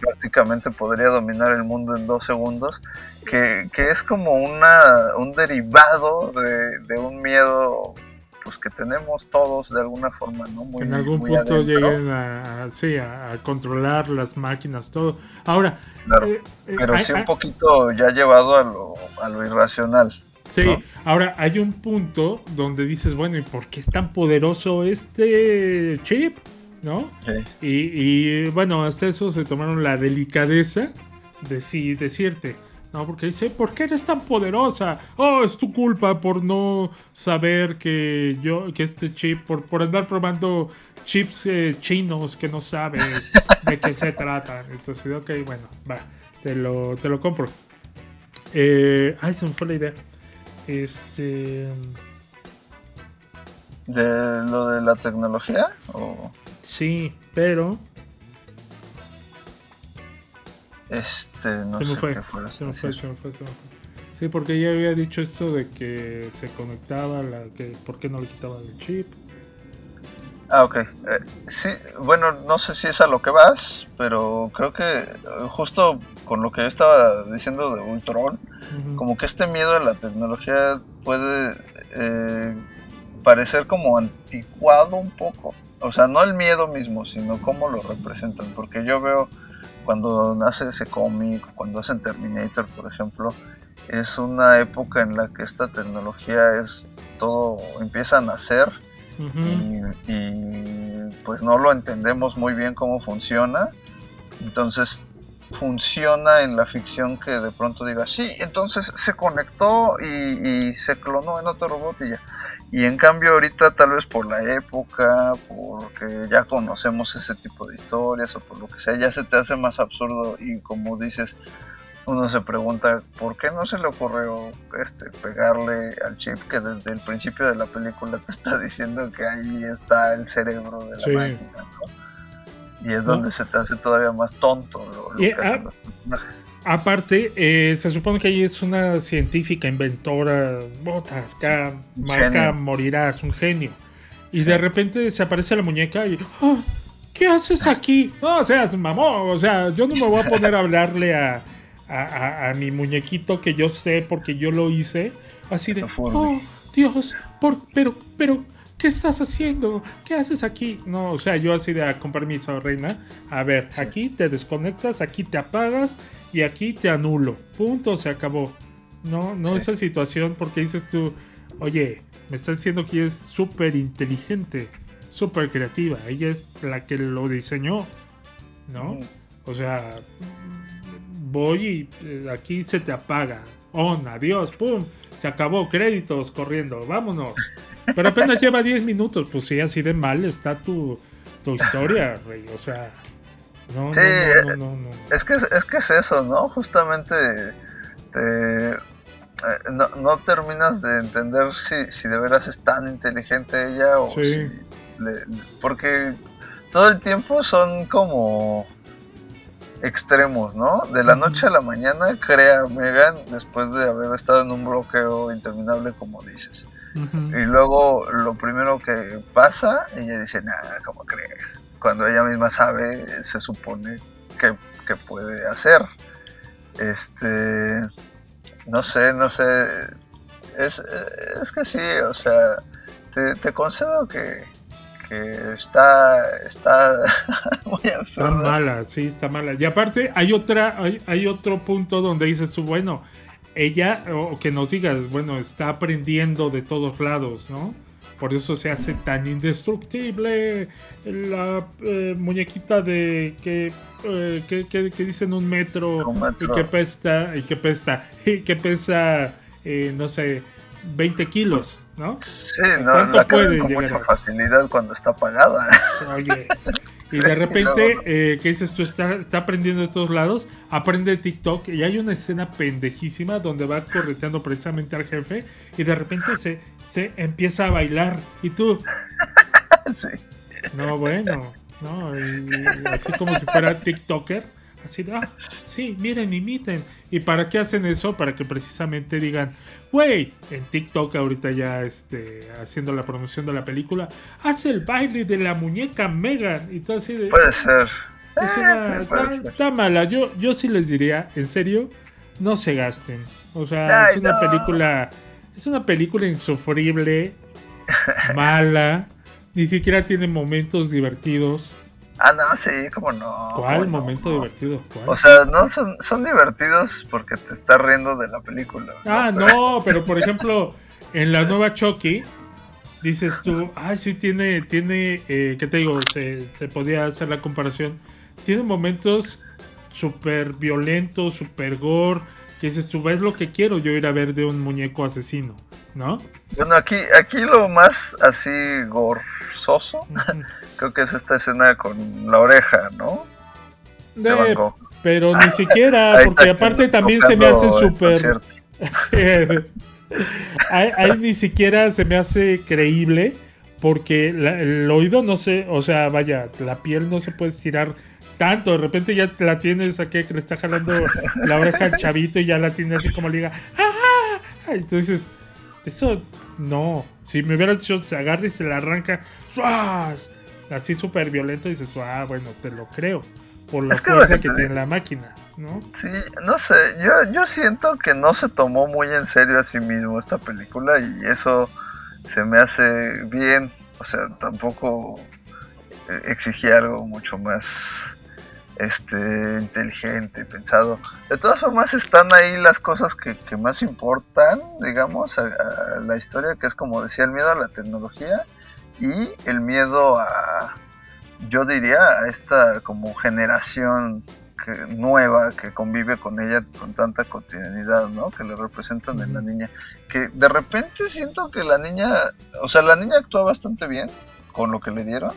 prácticamente podría dominar el mundo en dos segundos, que, es como una, un derivado de, un miedo pues que tenemos todos de alguna forma, ¿no? Muy, en algún punto lleguen a, a, controlar las máquinas, todo. Ahora, eh, eh, pero sí un poquito ya llevado a lo, a lo irracional. Sí, ahora hay un punto donde dices, bueno, ¿y por qué es tan poderoso este chip? ¿no? Y, bueno, hasta eso se tomaron la delicadeza de sí decirte, ¿no? Porque dice, ¿por qué eres tan poderosa? Oh, es tu culpa por no saber que yo, que este chip, por, por andar probando chips eh, chinos que no sabes de qué se trata. Entonces, ok, bueno, va, te lo, te lo compro. Eh, ay, se me fue la idea. Este. ¿De lo de la tecnología? ¿O? Sí, pero. Este, no se sé me fue, qué fuera. Se me fue, se me fue, se me fue. Sí, porque ya había dicho esto de que se conectaba, la, que por qué no le quitaban el chip. Ah, ok. Eh, sí, bueno, no sé si es a lo que vas, pero creo que eh, justo con lo que yo estaba diciendo de Ultron, como que este miedo a la tecnología puede eh, parecer como anticuado un poco. O sea, no el miedo mismo, sino cómo lo representan. Porque yo veo cuando nace ese cómic, cuando hacen Terminator, por ejemplo, es una época en la que esta tecnología es todo, empieza a nacer y, pues no lo entendemos muy bien cómo funciona. Entonces funciona en la ficción que de pronto diga, sí, entonces se conectó y, se clonó en otro robot y ya. Y en cambio ahorita tal vez por la época, porque ya conocemos ese tipo de historias o por lo que sea, ya se te hace más absurdo y como dices, uno se pregunta por qué no se le ocurrió este pegarle al chip que desde el principio de la película te está diciendo que ahí está el cerebro de la máquina, Y es donde se te hace todavía más tonto lo, que los personajes. Aparte, eh, se supone que ella es una científica, inventora, botas, acá, marca, morirás, un genio. Y de repente desaparece la muñeca y, ah, ¿qué haces aquí? No, o sea, mamón, o sea, yo no me voy a poner a hablarle a a, mi muñequito que yo sé porque yo lo hice. Así de, oh, Dios, por, pero, pero, ¿qué estás haciendo? ¿Qué haces aquí? No, o sea, yo así de, ah, con permiso, reina. A ver, aquí te desconectas, aquí te apagas y aquí te anulo. Punto, se acabó. No, no esa situación porque dices tú, oye, me estás diciendo que es súper inteligente, súper creativa. Ella es la que lo diseñó, ¿no? O sea, voy y eh, aquí se te apaga. On, adiós, pum, se acabó, créditos corriendo, vámonos. Pero apenas lleva 10 minutos, pues sí, así de mal está tu, tu historia, rey. O sea, no, sí, no, no, no, Es, que, es que es eso, ¿no? Justamente te, eh, no, no, terminas de entender si, si de veras es tan inteligente ella o si porque todo el tiempo son como extremos, ¿no? De la noche a la mañana crea Megan después de haber estado en un bloqueo interminable, como dices. Y luego lo primero que pasa, ella dice, nada, ¿cómo crees? Cuando ella misma sabe, se supone que, puede hacer. Este, no sé, no sé. Es, es que sí, o sea, te, te concedo que, que está, está muy absurda. Está mala, sí, está mala. Y aparte hay otra, hay, otro punto donde dices tú, bueno, ella, o que nos digas, bueno, está aprendiendo de todos lados, ¿no? Por eso se hace tan indestructible la eh, muñequita de que, eh, que, que, dicen un metro, y que pesa, y que pesa, y que pesa, eh, no sé, 20 kilos. ¿No? Sí, no, la puede con mucha facilidad cuando está apagada. Oye, y de repente, eh, ¿qué dices tú? Está, está aprendiendo de todos lados, aprende TikTok y hay una escena pendejísima donde va correteando precisamente al jefe y de repente se, se empieza a bailar y tú... sí. No, bueno, no, así como si fuera TikToker Así de, ah, sí, miren, imiten. ¿Y para qué hacen eso? Para que precisamente digan, güey, en TikTok ahorita ya este, haciendo la promoción de la película, hace el baile de la muñeca Megan. Y todo así de... Puede ser. Es una, está, mala. Yo, yo sí les diría, en serio, no se gasten. O sea, es una película, es una película insufrible, mala, ni siquiera tiene momentos divertidos. Ah, no, sí, como no. ¿Cuál momento divertido? O sea, no son, son divertidos porque te estás riendo de la película. Ah, no, pero por ejemplo, en la nueva Chucky, dices tú, ay, sí tiene, tiene, eh, ¿qué te digo? Se, se podía hacer la comparación. Tiene momentos súper violentos, súper gore, que dices tú, ves lo que quiero yo ir a ver de un muñeco asesino, ¿no? Bueno, aquí, aquí lo más así gorzoso, creo que es esta escena con la oreja, ¿no? De, pero ni siquiera, porque aparte también se me hace súper... ahí, ni siquiera se me hace creíble porque el oído no se, o sea, vaya, la piel no se puede estirar tanto. De repente ya la tienes aquí que le está jalando la oreja al chavito y ya la tiene así como liga. ¡Ah! Entonces, eso no. Si me hubiera dicho, se agarra y se la arranca. Así súper violento, dices, ah, bueno, te lo creo. Por la fuerza que tiene la máquina, ¿no? Sí, no sé. Yo, yo siento que no se tomó muy en serio a sí mismo esta película y eso se me hace bien. O sea, tampoco eh, exigía algo mucho más este, inteligente, pensado. De todas formas están ahí las cosas que, más importan, digamos, a, la historia, que es como decía, el miedo a la tecnología y el miedo a, yo diría, a esta como generación nueva que convive con ella con tanta cotidianidad, ¿no? Que le representan en la niña. Que de repente siento que la niña, o sea, la niña actúa bastante bien con lo que le dieron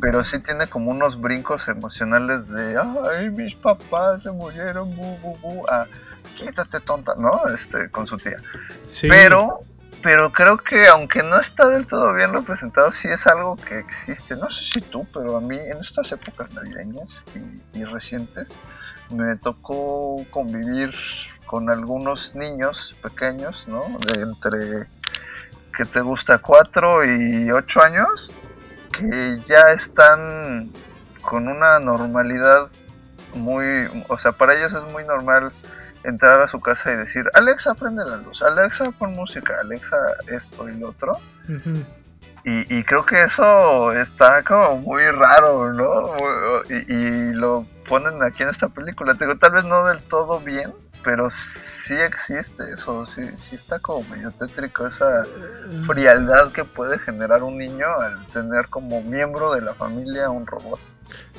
pero sí tiene como unos brincos emocionales de, ay, mis papás se murieron, bu, bu, bu, ah, quítate tonta, ¿no? Este, con su tía. Pero, pero creo que aunque no está del todo bien representado, sí es algo que existe. No sé si tú, pero a mí en estas épocas navideñas y, y recientes me tocó convivir con algunos niños pequeños, ¿no? De entre que te gusta 4 y 8 años que ya están con una normalidad muy, o sea, para ellos es muy normal entrar a su casa y decir, Alexa, prende la luz, Alexa, pon música, Alexa, esto y lo otro. y, creo que eso está como muy raro, ¿no? Y, y, lo ponen aquí en esta película. Te digo, tal vez no del todo bien, pero sí existe eso, sí, sí está como medio tétrico esa frialdad que puede generar un niño al tener como miembro de la familia un robot.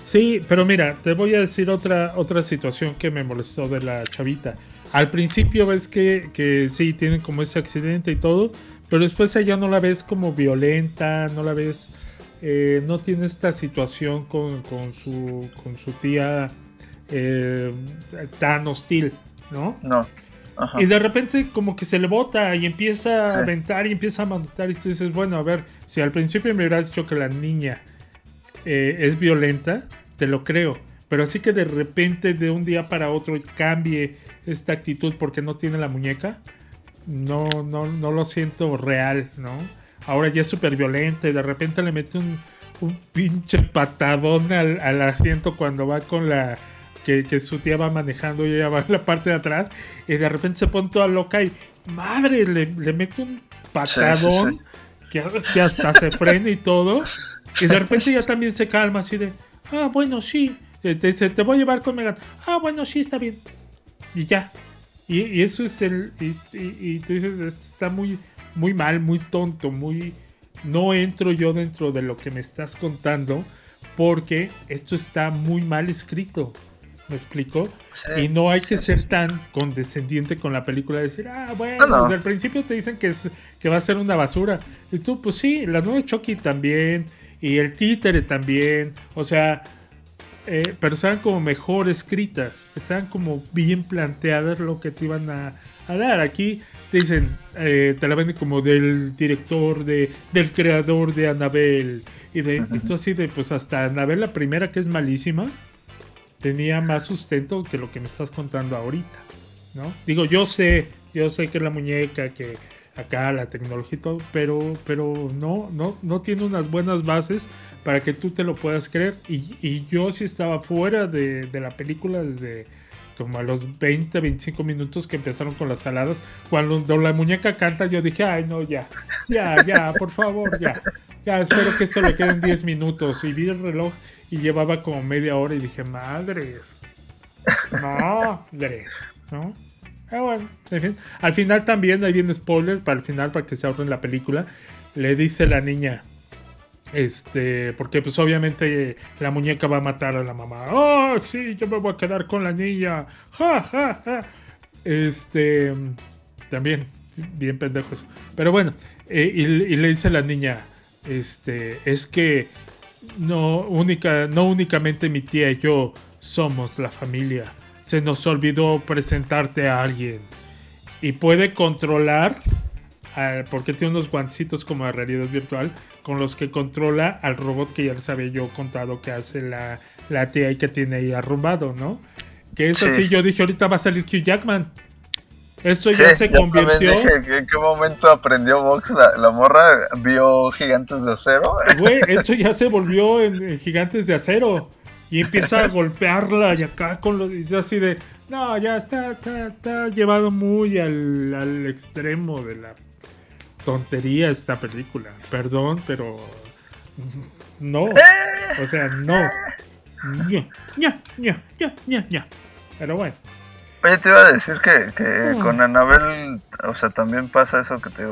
Sí, pero mira, te voy a decir otra, otra situación que me molestó de la chavita. Al principio ves que, que sí, tienen como ese accidente y todo, pero después ella no la ves como violenta, no la ves, eh, no tiene esta situación con, con, su, con su tía eh, tan hostil. ¿No? No. Y de repente como que se le bota y empieza a aventar y empieza a montar y tú dices, bueno, a ver, si al principio me hubieras dicho que la niña eh, es violenta, te lo creo. Pero así que de repente de un día para otro cambie esta actitud porque no tiene la muñeca, no, no, no lo siento real, ¿no? Ahora ya es súper violenta y de repente le mete un, un pinche patadón al, al asiento cuando va con la que, su tía va manejando y ella va en la parte de atrás y de repente se pone toda loca y madre, le, mete un patadón Que, hasta se frena y todo. Y de repente ella también se calma así de, ah, bueno, sí, te, te voy a llevar con Megan. Ah, bueno, sí, está bien. Y ya. Y, eso es el... Y, y, tú dices, está muy, muy mal, muy tonto, muy... No entro yo dentro de lo que me estás contando porque esto está muy mal escrito. ¿Me explico? Y no hay que ser tan condescendiente con la película, decir, ah, bueno, desde el principio te dicen que, es, que va a ser una basura. Y tú, pues sí, la nueva Chucky también, y el títere también, o sea, eh, pero estaban como mejor escritas, estaban como bien planteadas lo que te iban a, dar. Aquí te dicen, eh, te la venden como del director, de, del creador de Annabelle, y, de, y tú así de, pues hasta Annabelle la primera que es malísima tenía más sustento que lo que me estás contando ahorita, ¿no? Digo, yo sé, yo sé que la muñeca, que acá la tecnología y todo, pero, pero no, no, no tiene unas buenas bases para que tú te lo puedas creer. Y, yo sí estaba fuera de, de, la película desde como a los 20, 25 minutos que empezaron con las jaladas. Cuando la muñeca canta, yo dije, ay, no, ya, ya, ya, por favor, ya. Ya, espero que esto le queden 10 minutos. Y vi el reloj y llevaba como media hora y dije, madres. Madres. ¿No? Ah, bueno, en fin. Al final también, hay bien spoiler para el final, para que se ahorren la película. le dice la niña, este, porque pues obviamente la muñeca va a matar a la mamá. Oh, sí, yo me voy a quedar con la niña. Ja, ja, ja. Este, también, bien pendejos. Pero bueno, eh, y, le dice la niña, este, es que no, única, no únicamente mi tía y yo somos la familia. Se nos olvidó presentarte a alguien. Y puede controlar, porque tiene unos guancitos como de realidad virtual, con los que controla al robot que ya les había yo contado que hace la, la tía y que tiene ahí arrumbado, ¿no? Que es así, yo dije, ahorita va a salir Hugh Jackman. Esto ya se convirtió. Dije, ¿En qué momento aprendió Vox la, morra? ¿Vio Gigantes de Acero? Güey, esto ya se volvió en, Gigantes de Acero. Y empieza a golpearla y acá con los. Y así de. No, ya está, está, llevado muy al, al extremo de la tontería esta película. Perdón, pero. No. O sea, no. Pero bueno. Oye, te iba a decir que, que con Anabel, o sea, también pasa eso que te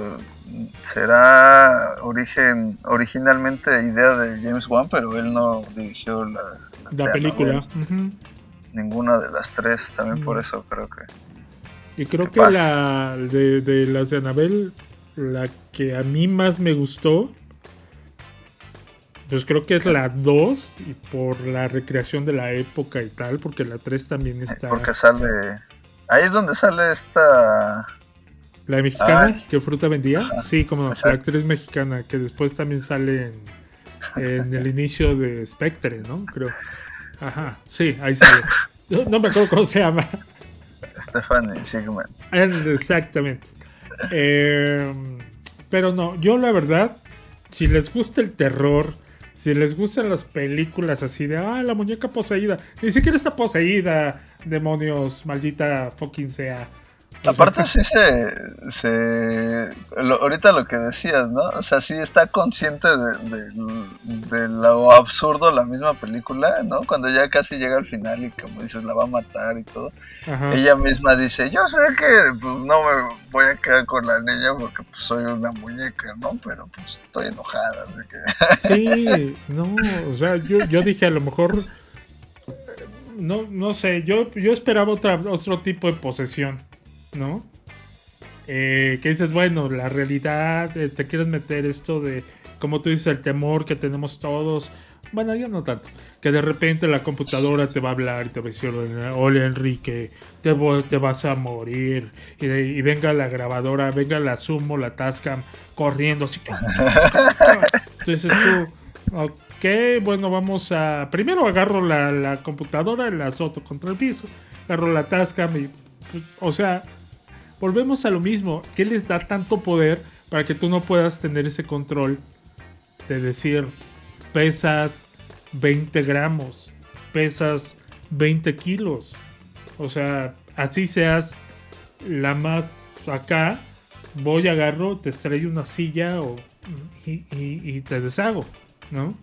será origen originalmente idea de James Wan, pero él no dirigió la, la, película. Ninguna de las tres, también por eso creo que. Y creo que, la de, de las de Anabel, la que a mí más me gustó, pues creo que es la 2 y por la recreación de la época y tal, porque la 3 también está. Porque sale. Ahí es donde sale esta. ¿La mexicana que Fruta vendía? sí, como la actriz mexicana, que después también sale en, el inicio de Spectre, ¿no? Creo. Ajá, sí, ahí sale. No, me acuerdo cómo se llama. Stephanie Sigman. Exactamente. Eh, pero no, yo la verdad, si les gusta el terror si les gustan las películas así de, ah, la muñeca poseída, ni siquiera está poseída, demonios, maldita fucking sea. Aparte sí se, ahorita lo que decías, ¿no? O sea, sí está consciente de, lo absurdo la misma película, ¿no? Cuando ya casi llega al final y como dices, la va a matar y todo. Ella misma dice, yo sé que pues, no me voy a quedar con la niña porque pues, soy una muñeca, ¿no? Pero pues estoy enojada, así que... Sí, no, o sea, yo, yo dije a lo mejor... No, no sé, yo, yo esperaba otra, otro tipo de posesión. ¿No? Eh, que dices, bueno, la realidad, eh, te quieres meter esto de, como tú dices, el temor que tenemos todos. Bueno, yo no tanto. Que de repente la computadora te va a hablar y te va a decir, hola Enrique, te, te vas a morir. Y, venga la grabadora, venga la Sumo, la Tascam, corriendo así. Entonces tú, ok, bueno, vamos a... Primero agarro la, la computadora, la azoto contra el piso, agarro la Tascam y... Pues, o sea, volvemos a lo mismo. ¿Qué les da tanto poder para que tú no puedas tener ese control de decir, pesas 20 gramos, pesas 20 kilos? O sea, así seas la más acá, voy, agarro, te estrello una silla o, y, te deshago, ¿no?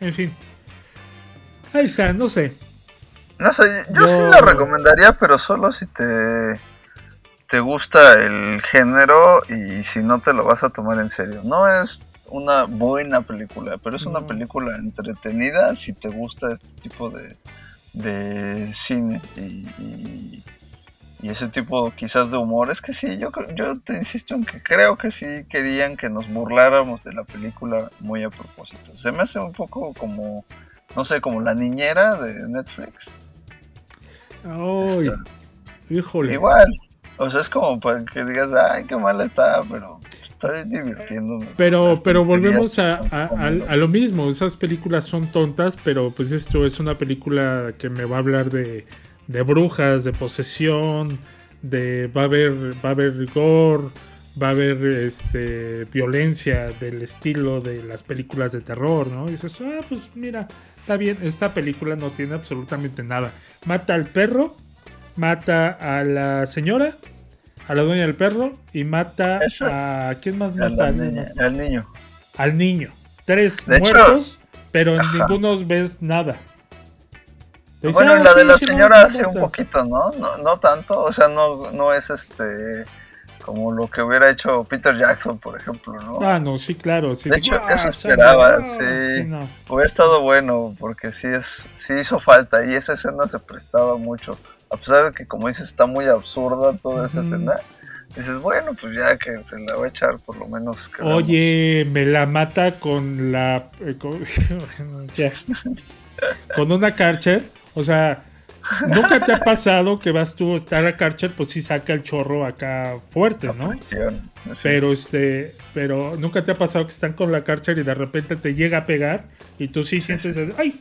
en fin. Ahí está, no sé. No sé, yo, yo sí la recomendaría, pero solo si te te gusta el género y si no te lo vas a tomar en serio. No es una buena película, pero es una película entretenida si te gusta este tipo de, de cine y, ese tipo quizás de humor. Es que sí, yo, yo te insisto en que creo que sí querían que nos burláramos de la película muy a propósito. Se me hace un poco como, no sé, como la niñera de Netflix. Ay, híjole. Igual, o sea, es como para que digas, ay, qué mal está, pero estoy divirtiéndome. Pero, pero volvemos a, a, lo mismo. Esas películas son tontas, pero pues esto es una película que me va a hablar de, de brujas, de posesión, de va a haber, va a haber rigor, va a haber este violencia del estilo de las películas de terror, ¿no? Y dices, ah, pues mira, está bien, esta película no tiene absolutamente nada. Mata al perro mata a la señora, a la dueña del perro y mata a. ¿Quién más mata? al, niño, al niño. Tres muertos, pero en ninguno ves nada. bueno, ah, la de la señora hace un poquito, ¿no? ¿no? No tanto, o sea, no, no es este como lo que hubiera hecho Peter Jackson, por ejemplo, ¿no? Ah, no, sí, claro. Sí, de hecho, eso esperaba, sí. Hubiera estado bueno, porque sí, es, sí hizo falta y esa escena se prestaba mucho. A pesar de que, como dices, está muy absurda toda esa escena. Dices, bueno, pues ya que se la va a echar por lo menos. Oye, me la mata con la... Eh, con, con una Karcher. O sea, ¿Nunca te ha pasado que vas tú a estar a Karcher, pues sí saca el chorro acá fuerte, ¿no? Pero este, pero nunca te ha pasado que están con la Karcher y de repente te llega a pegar y tú sí sientes, ¡ay!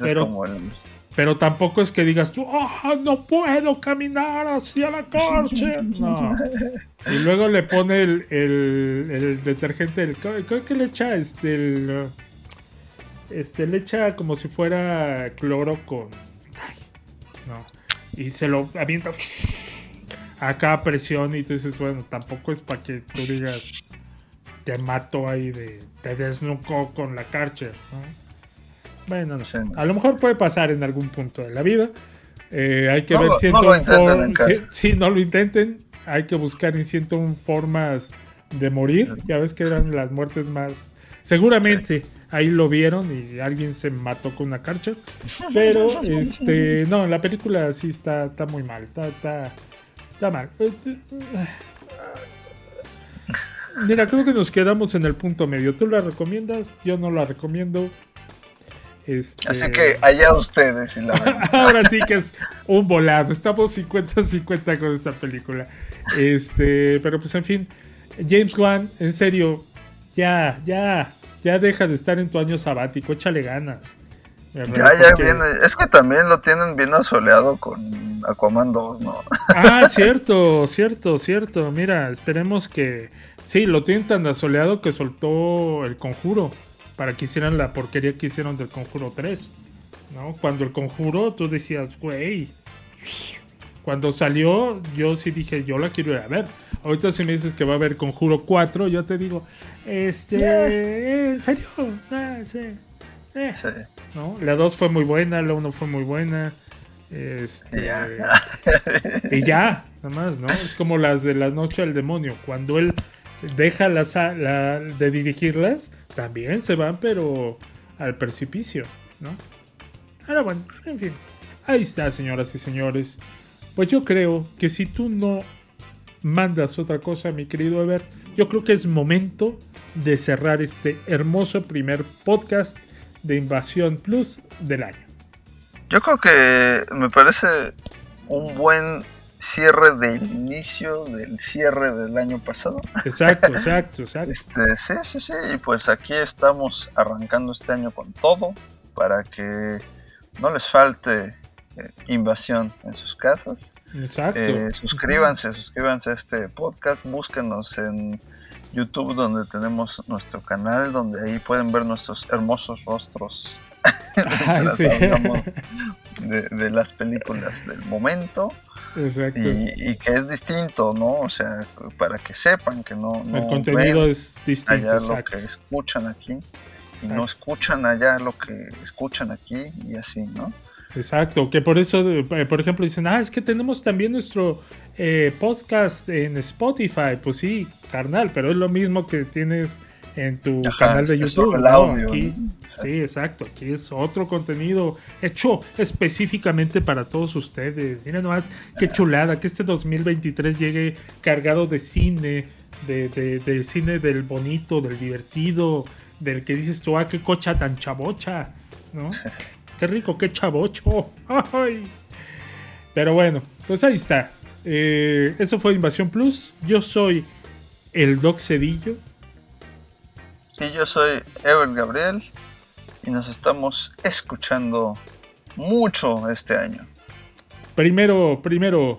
pero, pero tampoco es que digas tú, ¡ah, no puedo caminar hacia la Karcher! No. Y luego le pone el, el, detergente, el, creo que le echa este, este, le echa como si fuera cloro con ¿no? Y se lo avienta acá a presión y tú dices, bueno, tampoco es para que tú digas, te mato ahí, de, te desnuco con la Karcher, Bueno, no sé. A lo mejor puede pasar en algún punto de la vida. Eh, hay que ver si no si, no lo intenten, hay que buscar en un formas de morir. Ya ves que eran las muertes más. Seguramente ahí lo vieron y alguien se mató con una carcha. Pero, este, no, la película sí está, está muy mal, está, está, está mal. Mira, creo que nos quedamos en el punto medio. ¿Tú la recomiendas? Yo no la recomiendo. Este... Así que allá ustedes. Ahora sí que es un volado. Estamos 50-50 con esta película. Este, pero pues en fin, James Wan, en serio, ya, ya, ya deja de estar en tu año sabático, échale ganas. Ya, ya viene. Es que también lo tienen bien asoleado con Aquaman 2, ¿no? Ah, cierto, cierto, cierto. Mira, esperemos que. Sí, lo tienen tan asoleado que soltó el conjuro para que hicieran la porquería que hicieron del conjuro 3. ¿No? Cuando el conjuro, tú decías, güey. Cuando salió, yo sí dije, yo la quiero ir a ver. Ahorita si me dices que va a haber Conjuro 4, yo te digo, este, ¿en serio? Ah, eh, sí. ¿No? La 2 fue muy buena, la 1 fue muy buena. Este, y ya, nada más, ¿no? Es como las de la noche al demonio. Cuando él deja la, de dirigirlas, también se van, pero al precipicio, ¿no? Ahora bueno, en fin. Ahí está, señoras y señores. Pues yo creo que si tú no mandas otra cosa, mi querido Ever, yo creo que es momento de cerrar este hermoso primer podcast de Invasión Plus del año. Yo creo que me parece un buen cierre del inicio del cierre del año pasado. Exacto, exacto, exacto. Este, sí, sí, sí, y pues aquí estamos arrancando este año con todo para que no les falte eh, invasión en sus casas Exacto. Eh, suscríbanse, suscríbanse a este podcast, búsquenos en YouTube donde tenemos nuestro canal, donde ahí pueden ver nuestros hermosos rostros de, las películas del momento. Exacto. Y, que es distinto, ¿no? O sea, para que sepan que no... El contenido es distinto. Allá lo que escuchan aquí y no escuchan allá lo que escuchan aquí y así, ¿no? Exacto, que por eso, eh, por ejemplo, dicen, ah, es que tenemos también nuestro eh, podcast en Spotify. Pues sí, carnal, pero es lo mismo que tienes en tu canal de YouTube. Aquí, sí, exacto. Aquí es otro contenido hecho específicamente para todos ustedes. Miren nomás qué chulada que este 2023 llegue cargado de cine, de, de, cine del bonito, del divertido, del que dices tú, ah, qué cocha tan chabocha, ¿no? Qué rico, qué chavocho. Pero bueno, pues ahí está. Eh, eso fue Invasión Plus. Yo soy el Doc Cedillo. Y yo soy Ever Gabriel. Y nos estamos escuchando mucho este año. Primero, primero.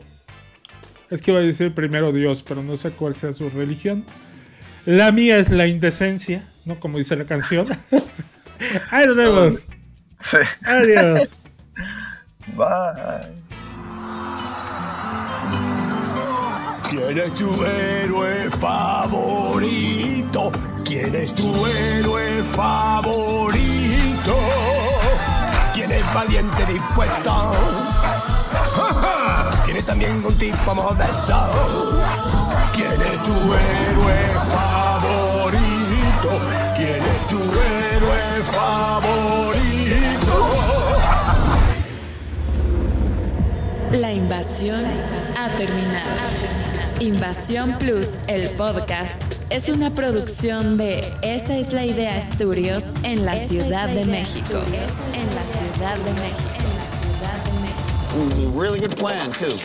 Es que iba a decir primero Dios, pero no sé cuál sea su religión. La mía es la indecencia, ¿no? Como dice la canción. Ahí nos vemos. Sí. Adiós. Bye. ¿Quién es tu héroe favorito? ¿Quién es tu héroe favorito? ¿Quién es valiente dispuesto? ¡Ja, ja! Tiene también un tipo modesto. ¿Quién es tu héroe favorito? ¿Quién es tu héroe favorito? La invasión ha terminado. Invasión Plus, el podcast, es una producción de Esa es la idea Studios en la Ciudad de México. En la Ciudad de México. En la Ciudad de México. It was a really good plan, too.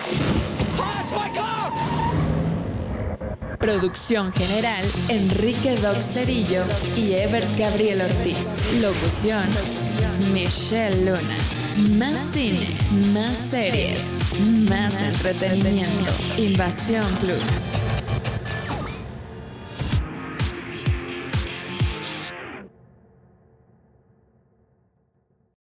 Producción general, Enrique Doc Cedillo y Ebert Gabriel Ortiz. Locución, Michelle Luna. Más cine, más series, más entretenimiento. Invasión Plus.